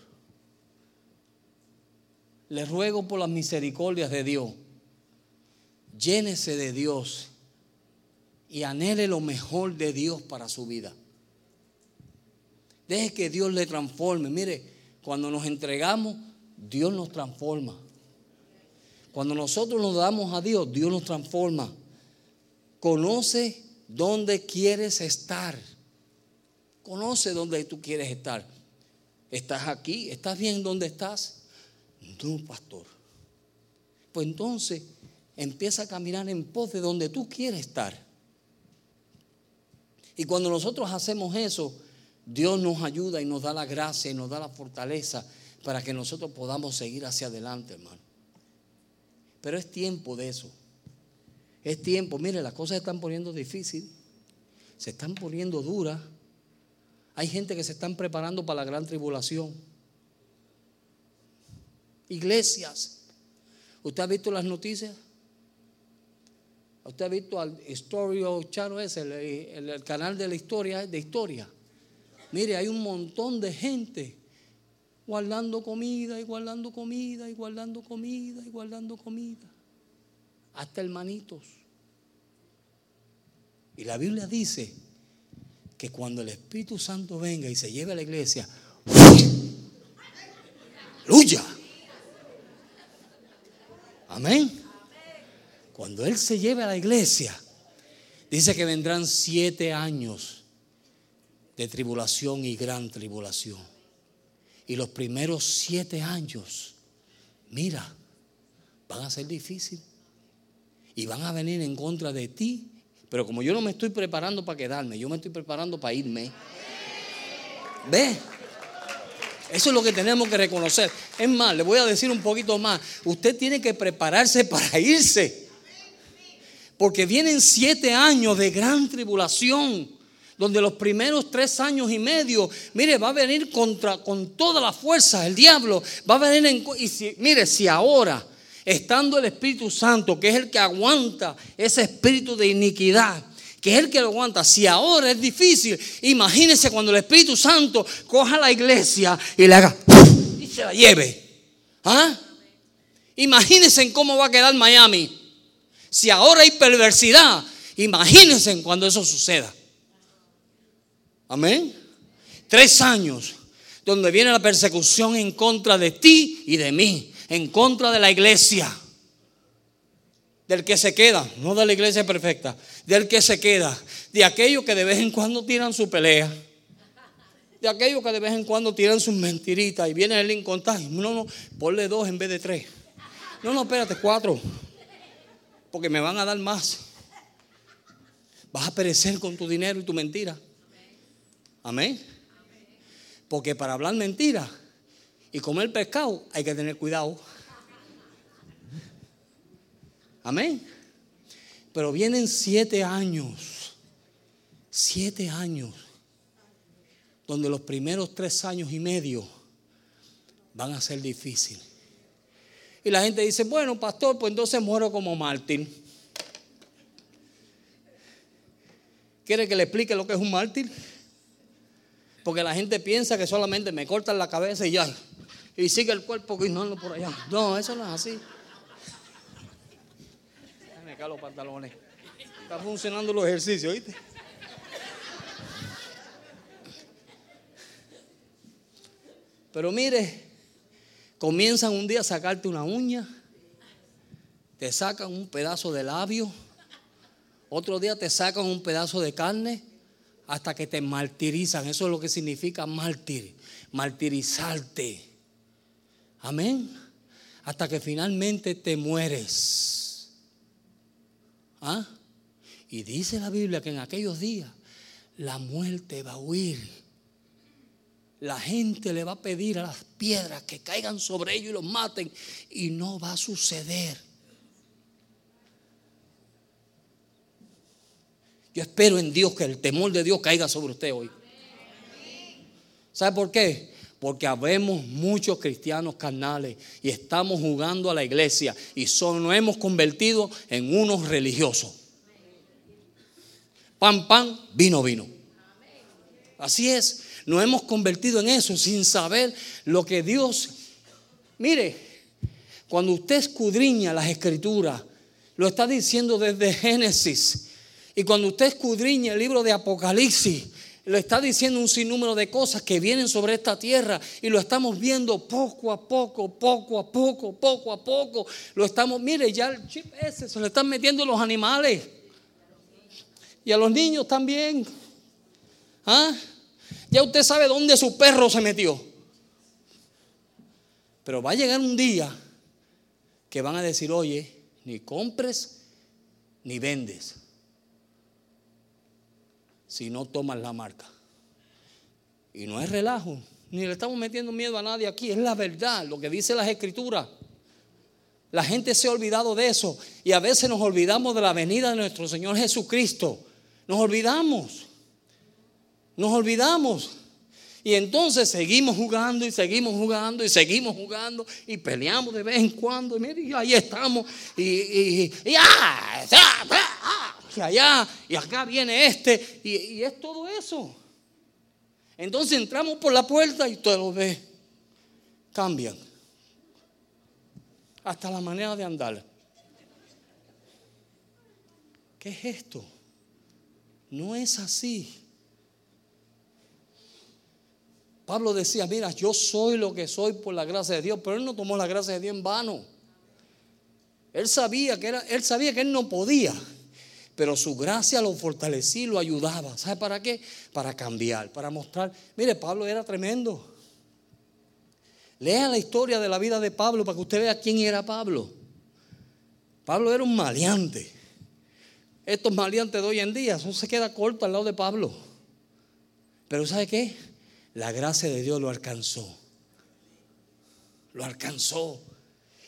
S2: Le ruego por las misericordias de Dios. Llénese de Dios y anhele lo mejor de Dios para su vida. Deje que Dios le transforme. Mire, cuando nos entregamos, Dios nos transforma. Cuando nosotros nos damos a Dios, Dios nos transforma. Conoce dónde quieres estar. Conoce dónde tú quieres estar. ¿Estás aquí? ¿Estás bien donde estás? No, pastor. Pues entonces empieza a caminar en pos de donde tú quieres estar. Y cuando nosotros hacemos eso, Dios nos ayuda y nos da la gracia y nos da la fortaleza para que nosotros podamos seguir hacia adelante, hermano. Pero es tiempo de eso. Es tiempo. Mire, las cosas se están poniendo difíciles. Se están poniendo duras. Hay gente que se están preparando para la gran tribulación. Iglesias. ¿Usted ha visto las noticias? ¿Usted ha visto al Historio Chano ese, el, el, canal de la historia, de historia? Mire, hay un montón de gente guardando comida y guardando comida y guardando comida y guardando comida. Hasta hermanitos. Y la Biblia dice que cuando el Espíritu Santo venga y se lleve a la iglesia, ¡Aleluya! Amén. Cuando Él se lleve a la iglesia, dice que vendrán siete años de tribulación y gran tribulación. Y los primeros siete años, mira, van a ser difíciles. Y van a venir en contra de ti. Pero como yo no me estoy preparando para quedarme, yo me estoy preparando para irme. ¿Ve? Eso es lo que tenemos que reconocer. Es más, le voy a decir un poquito más. Usted tiene que prepararse [laughs] para irse. Porque vienen siete años de gran tribulación. Donde los primeros tres años y medio, mire, va a venir contra, con toda la fuerza el diablo. Va a venir en. Y si, mire, si ahora, estando el Espíritu Santo, que es el que aguanta ese espíritu de iniquidad, que es el que lo aguanta. Si ahora es difícil, imagínese cuando el Espíritu Santo coja la iglesia y le haga y se la lleve. ¿Ah? Imagínense en cómo va a quedar Miami. Si ahora hay perversidad, imagínense cuando eso suceda. Amén. Tres años donde viene la persecución en contra de ti y de mí, en contra de la iglesia. Del que se queda, no de la iglesia perfecta, del que se queda, de aquellos que de vez en cuando tiran su pelea, de aquellos que de vez en cuando tiran sus mentiritas y viene el incontagio. No, no, ponle dos en vez de tres. No, no, espérate, cuatro porque me van a dar más. Vas a perecer con tu dinero y tu mentira. Amén. Porque para hablar mentira y comer pescado hay que tener cuidado. Amén. Pero vienen siete años, siete años, donde los primeros tres años y medio van a ser difíciles. Y la gente dice, bueno, pastor, pues entonces muero como mártir. ¿Quiere que le explique lo que es un mártir? Porque la gente piensa que solamente me cortan la cabeza y ya. Y sigue el cuerpo guinando por allá. No, eso no es así. Me caen los pantalones. Está funcionando los ejercicios, ¿viste? Pero mire, comienzan un día a sacarte una uña, te sacan un pedazo de labio, otro día te sacan un pedazo de carne hasta que te martirizan. Eso es lo que significa martir, martirizarte. Amén. Hasta que finalmente te mueres. ¿Ah? Y dice la Biblia que en aquellos días la muerte va a huir la gente le va a pedir a las piedras que caigan sobre ellos y los maten y no va a suceder. Yo espero en Dios que el temor de Dios caiga sobre usted hoy. ¿Sabe por qué? Porque habemos muchos cristianos carnales y estamos jugando a la iglesia y solo nos hemos convertido en unos religiosos. Pan, pan, vino, vino. Así es. Nos hemos convertido en eso sin saber lo que Dios... Mire, cuando usted escudriña las escrituras, lo está diciendo desde Génesis. Y cuando usted escudriña el libro de Apocalipsis, le está diciendo un sinnúmero de cosas que vienen sobre esta tierra y lo estamos viendo poco a poco, poco a poco, poco a poco. Lo estamos, mire, ya el chip ese se le están metiendo los animales y a los niños también. ¿Ah? Ya usted sabe dónde su perro se metió. Pero va a llegar un día que van a decir, oye, ni compres ni vendes si no tomas la marca. Y no es relajo, ni le estamos metiendo miedo a nadie aquí, es la verdad, lo que dice las escrituras. La gente se ha olvidado de eso y a veces nos olvidamos de la venida de nuestro Señor Jesucristo. Nos olvidamos. Nos olvidamos. Y entonces seguimos jugando y seguimos jugando y seguimos jugando y peleamos de vez en cuando. Y mire, ahí estamos. Y, y, y, ah, allá, y acá viene este, y, es todo eso. Entonces entramos por la puerta y todo lo ve. Cambian. Hasta la manera de andar. ¿Qué es esto? No es así. Pablo decía, mira, yo soy lo que soy por la gracia de Dios, pero él no tomó la gracia de Dios en vano. Él sabía que era, él sabía que él no podía pero su gracia lo fortalecía y lo ayudaba. ¿Sabe para qué? Para cambiar, para mostrar. Mire, Pablo era tremendo. Lea la historia de la vida de Pablo para que usted vea quién era Pablo. Pablo era un maleante. Estos maleantes de hoy en día, eso se queda corto al lado de Pablo. Pero ¿sabe qué? La gracia de Dios lo alcanzó. Lo alcanzó.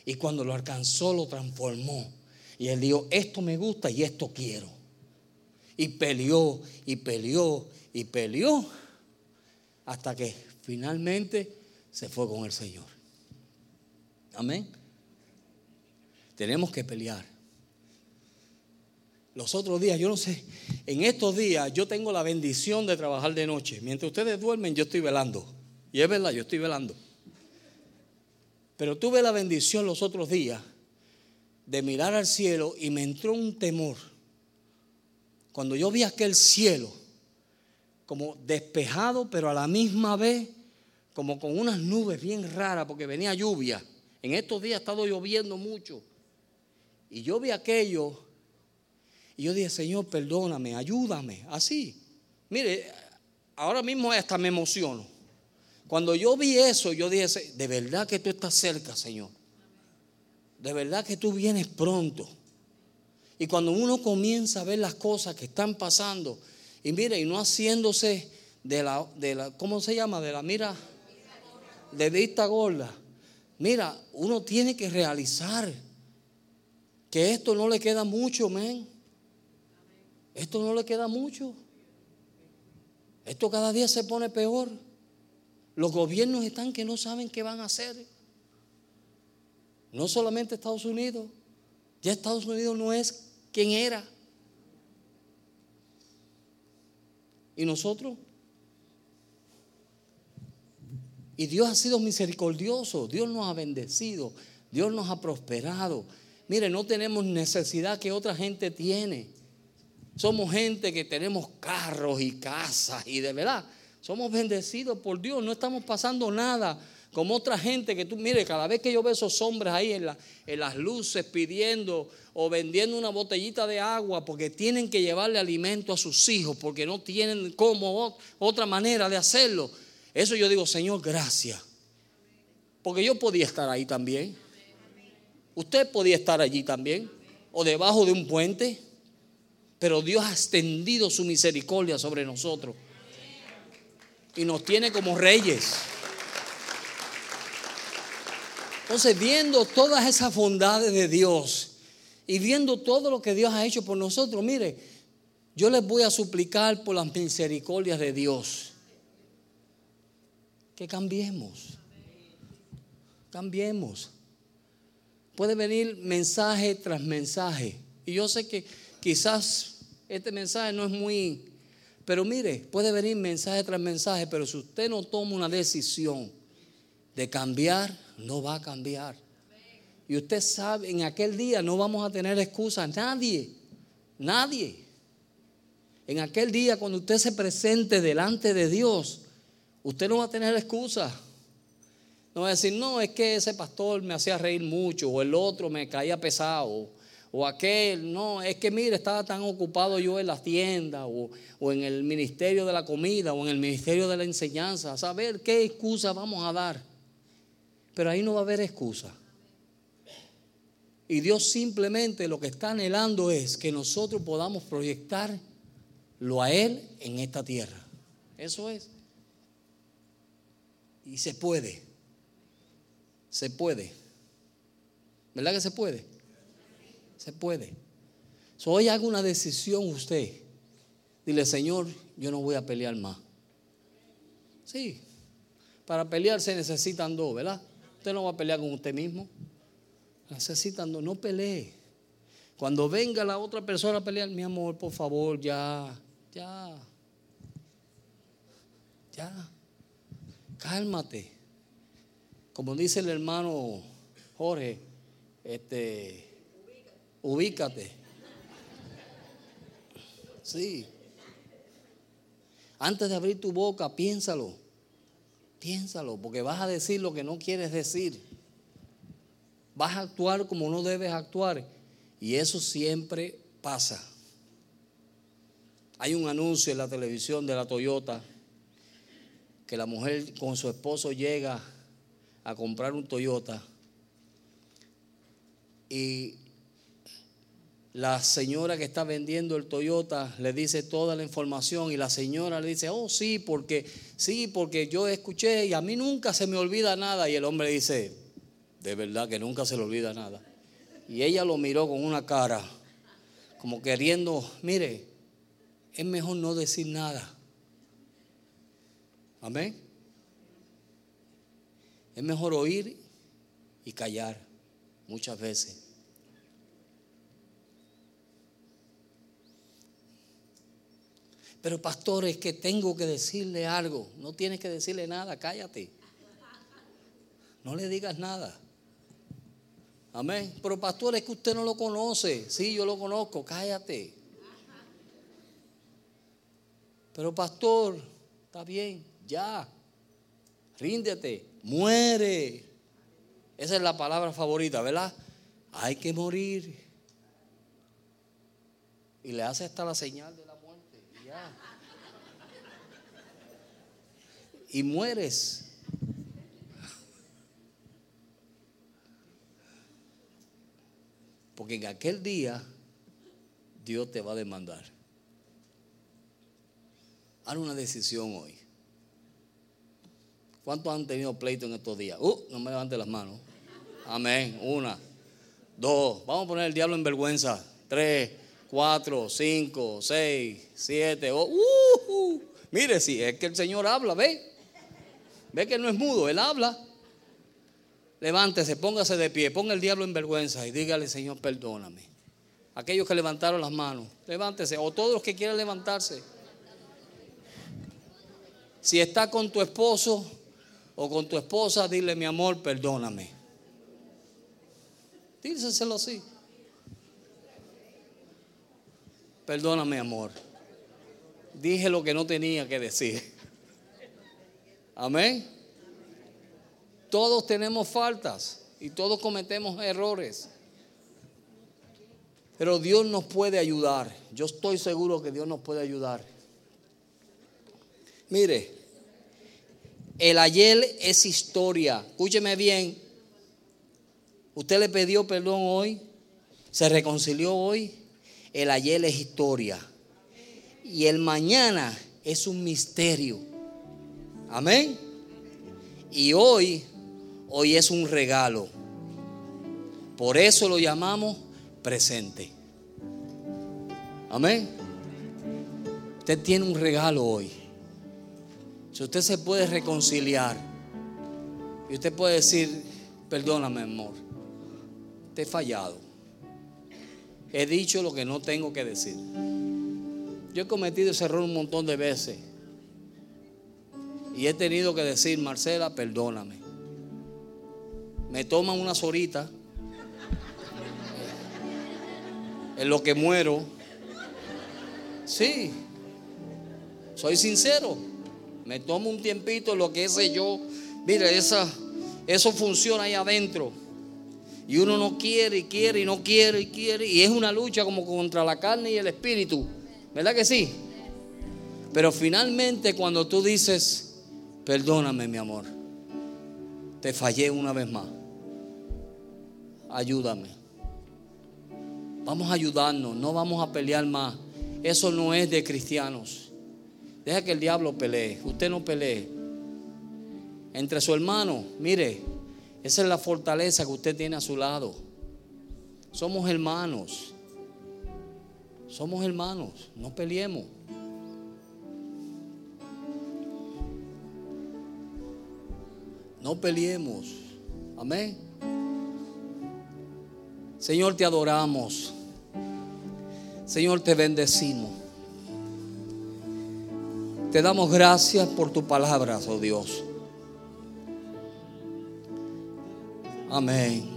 S2: Y cuando lo alcanzó, lo transformó. Y él dijo, esto me gusta y esto quiero. Y peleó y peleó y peleó hasta que finalmente se fue con el Señor. Amén. Tenemos que pelear. Los otros días, yo no sé, en estos días yo tengo la bendición de trabajar de noche. Mientras ustedes duermen, yo estoy velando. Y es verdad, yo estoy velando. Pero tuve la bendición los otros días de mirar al cielo y me entró un temor. Cuando yo vi aquel cielo como despejado, pero a la misma vez como con unas nubes bien raras porque venía lluvia. En estos días ha estado lloviendo mucho. Y yo vi aquello y yo dije, Señor, perdóname, ayúdame. Así. Mire, ahora mismo hasta me emociono. Cuando yo vi eso, yo dije, de verdad que tú estás cerca, Señor de verdad que tú vienes pronto. Y cuando uno comienza a ver las cosas que están pasando, y mire, y no haciéndose de la, de la ¿cómo se llama? De la mira, de vista gorda. Mira, uno tiene que realizar que esto no le queda mucho, men. Esto no le queda mucho. Esto cada día se pone peor. Los gobiernos están que no saben qué van a hacer. No solamente Estados Unidos, ya Estados Unidos no es quien era. ¿Y nosotros? Y Dios ha sido misericordioso, Dios nos ha bendecido, Dios nos ha prosperado. Mire, no tenemos necesidad que otra gente tiene. Somos gente que tenemos carros y casas y de verdad, somos bendecidos por Dios, no estamos pasando nada como otra gente que tú, mire, cada vez que yo veo esos hombres ahí en, las luces pidiendo o vendiendo una botellita de agua porque tienen que llevarle alimento a sus hijos, porque no tienen como otra manera de hacerlo. Eso yo digo, Señor, gracias. Porque yo podía estar ahí también. Usted podía estar allí también. O debajo de un puente. Pero Dios ha extendido su misericordia sobre nosotros. Y nos tiene como reyes. Entonces, viendo todas esas bondades de Dios y viendo todo lo que Dios ha hecho por nosotros, mire, yo les voy a suplicar por las misericordias de Dios que cambiemos. Cambiemos. Puede venir mensaje tras mensaje. Y yo sé que quizás este mensaje no es muy... Pero mire, puede venir mensaje tras mensaje, pero si usted no toma una decisión de cambiar, no va a cambiar. Y usted sabe, en aquel día no vamos a tener excusas, nadie, nadie. En aquel día, cuando usted se presente delante de Dios, usted no va a tener excusa. No va a decir, no, es que ese pastor me hacía reír mucho, o el otro me caía pesado, o aquel, no, es que mire, estaba tan ocupado yo en la tienda, o, o en el ministerio de la comida, o en el ministerio de la enseñanza, a saber qué excusa vamos a dar. Pero ahí no va a haber excusa. Y Dios simplemente lo que está anhelando es que nosotros podamos proyectar lo a Él en esta tierra. Eso es. Y se puede. Se puede. ¿Verdad que se puede? Se puede. So, hoy haga una decisión usted. Dile, Señor, yo no voy a pelear más. Sí. Para pelear se necesitan dos, ¿verdad? Usted no va a pelear con usted mismo. Necesitan dos. No pelee. Cuando venga la otra persona a pelear, mi amor, por favor, ya. Ya. Ya. Cálmate. Como dice el hermano Jorge, este, ubícate. Sí. Antes de abrir tu boca, piénsalo. Piénsalo, porque vas a decir lo que no quieres decir. Vas a actuar como no debes actuar. Y eso siempre pasa. Hay un anuncio en la televisión de la Toyota que la mujer con su esposo llega a comprar un Toyota y la señora que está vendiendo el Toyota le dice toda la información y la señora le dice, oh sí, porque sí, porque yo escuché y a mí nunca se me olvida nada. Y el hombre dice, de verdad que nunca se le olvida nada. Y ella lo miró con una cara, como queriendo, mire, es mejor no decir nada. Amén. Es mejor oír y callar muchas veces. Pero pastor, es que tengo que decirle algo. No tienes que decirle nada, cállate. No le digas nada. Amén. Pero pastor, es que usted no lo conoce. Sí, yo lo conozco, cállate. Pero pastor, está bien, ya. Ríndete, muere. Esa es la palabra favorita, ¿verdad? Hay que morir. Y le hace hasta la señal de la muerte. Y ya. Y mueres. Porque en aquel día Dios te va a demandar. Haz una decisión hoy. ¿Cuántos han tenido pleito en estos días? Uh, no me levante las manos. Amén. Una, dos. Vamos a poner el diablo en vergüenza. Tres, cuatro, cinco, seis, siete. Oh, uh. Mire, si es que el Señor habla, ve. Ve que no es mudo, Él habla. Levántese, póngase de pie, ponga el diablo en vergüenza y dígale, Señor, perdóname. Aquellos que levantaron las manos, levántese. O todos los que quieran levantarse. Si está con tu esposo o con tu esposa, dile, mi amor, perdóname. Díselo así. Perdóname, amor. Dije lo que no tenía que decir. Amén. Todos tenemos faltas y todos cometemos errores. Pero Dios nos puede ayudar. Yo estoy seguro que Dios nos puede ayudar. Mire, el ayer es historia. Escúcheme bien. Usted le pidió perdón hoy. Se reconcilió hoy. El ayer es historia. Y el mañana es un misterio. Amén. Y hoy, hoy es un regalo. Por eso lo llamamos presente. Amén. Usted tiene un regalo hoy. Si usted se puede reconciliar y usted puede decir, perdóname amor, te he fallado. He dicho lo que no tengo que decir. Yo he cometido ese error un montón de veces. Y he tenido que decir, Marcela, perdóname. Me toman unas horitas en lo que muero. Sí, Soy sincero. Me tomo un tiempito lo que ese yo. Mire, esa, eso funciona ahí adentro. Y uno no quiere y quiere y no quiere y quiere. Y es una lucha como contra la carne y el espíritu. ¿Verdad que sí? Pero finalmente cuando tú dices, perdóname mi amor, te fallé una vez más, ayúdame. Vamos a ayudarnos, no vamos a pelear más. Eso no es de cristianos. Deja que el diablo pelee, usted no pelee. Entre su hermano, mire, esa es la fortaleza que usted tiene a su lado. Somos hermanos. Somos hermanos, no peleemos. No peleemos. Amén. Señor, te adoramos. Señor, te bendecimos. Te damos gracias por tu palabra, oh Dios. Amén.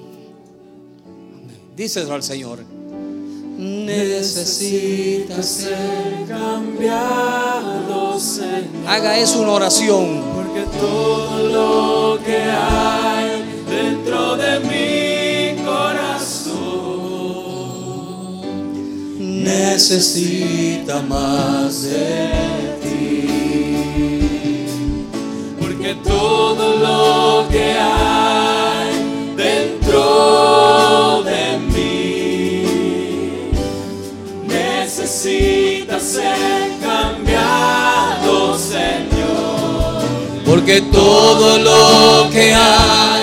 S2: Amén. Díselo al Señor.
S3: Necesitas ser cambiado, Señor.
S2: Haga eso una oración.
S3: Porque todo lo que hay dentro de mi corazón necesita más de ti. Porque todo lo que hay dentro de mí necesita ser Porque todo lo que hay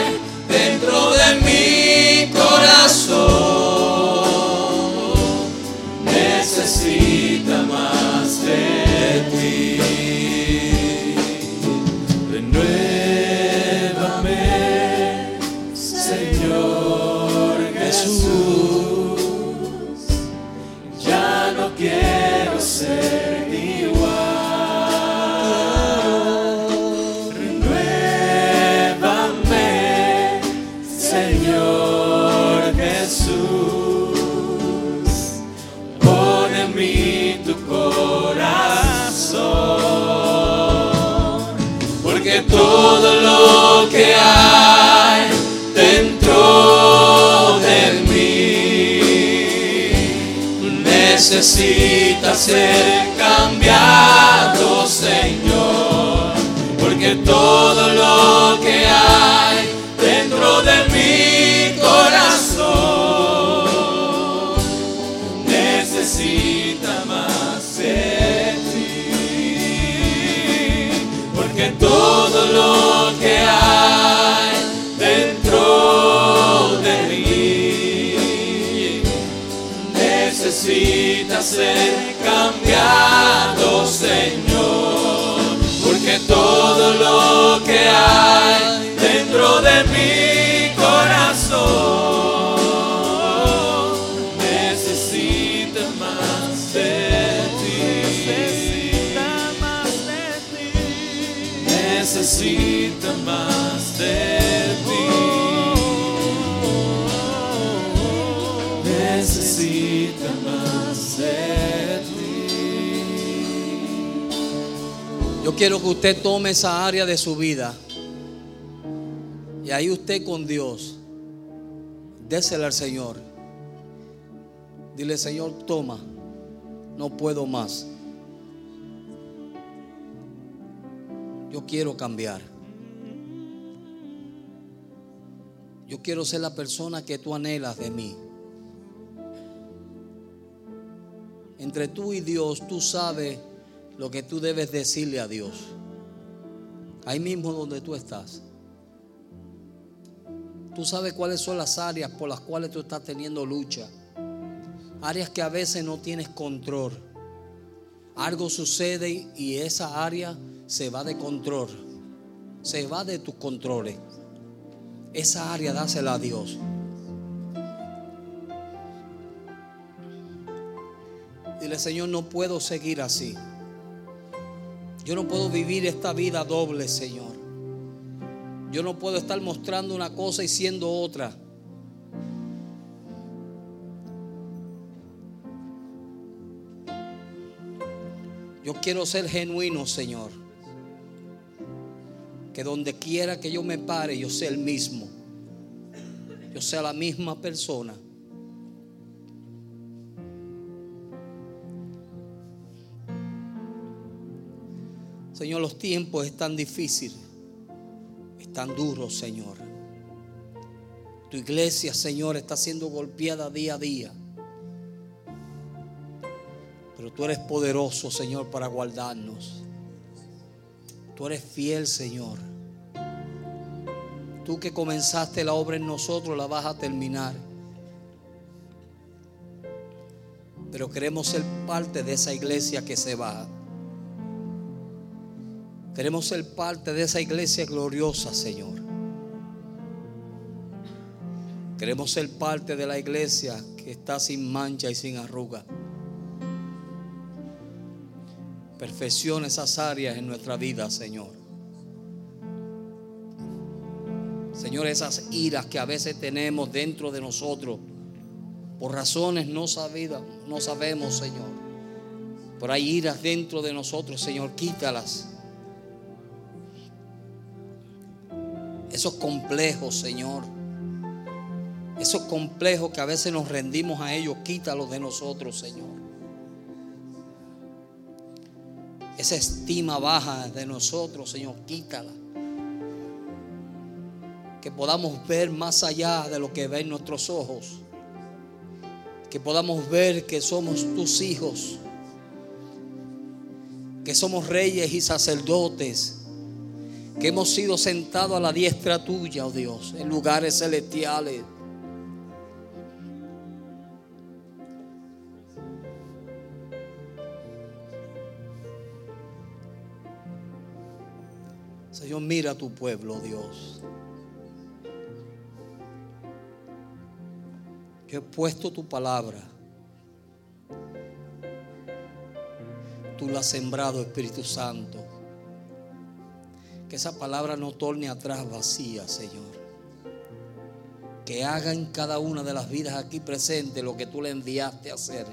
S3: necesita ser cambiado, Señor. Porque todo lo que hay ser cambiado, Señor. Porque todo lo que hay dentro de mi corazón
S2: quiero que usted tome esa área de su vida. Y ahí usted con Dios, désela al Señor. Dile, Señor, toma, no puedo más. Yo quiero cambiar. Yo quiero ser la persona que tú anhelas de mí. Entre tú y Dios, tú sabes lo que tú debes decirle a Dios. Ahí mismo donde tú estás. Tú sabes cuáles son las áreas por las cuales tú estás teniendo lucha. Áreas que a veces no tienes control. Algo sucede y esa área se va de control. Se va de tus controles. Esa área dásela a Dios. Dile, Señor, no puedo seguir así. Yo no puedo vivir esta vida doble, Señor. Yo no puedo estar mostrando una cosa y siendo otra. Yo quiero ser genuino, Señor. Que donde quiera que yo me pare, yo sea el mismo. Yo sea la misma persona. Señor, los tiempos están difíciles, están duros, Señor. Tu iglesia, Señor, está siendo golpeada día a día. Pero tú eres poderoso, Señor, para guardarnos. Tú eres fiel, Señor. Tú que comenzaste la obra en nosotros, la vas a terminar. Pero queremos ser parte de esa iglesia que se va. Queremos ser parte de esa iglesia gloriosa, Señor. Queremos ser parte de la iglesia que está sin mancha y sin arruga. Perfecciona esas áreas en nuestra vida, Señor. Señor, esas iras que a veces tenemos dentro de nosotros, por razones no sabidas, no sabemos, Señor. Pero hay iras dentro de nosotros, Señor, quítalas. Esos complejos, Señor. Esos complejos que a veces nos rendimos a ellos, quítalos de nosotros, Señor. esa estima baja de nosotros, Señor, quítala. Que podamos ver más allá de lo que ven nuestros ojos. Que podamos ver que somos tus hijos. Que somos reyes y sacerdotes. Que hemos sido sentados a la diestra tuya, oh Dios, en lugares celestiales. Señor, mira a tu pueblo, Dios. Yo he puesto tu palabra. Tú la has sembrado, Espíritu Santo. Que esa palabra no torne atrás vacía, Señor. Que haga en cada una de las vidas aquí presentes lo que tú le enviaste a hacer.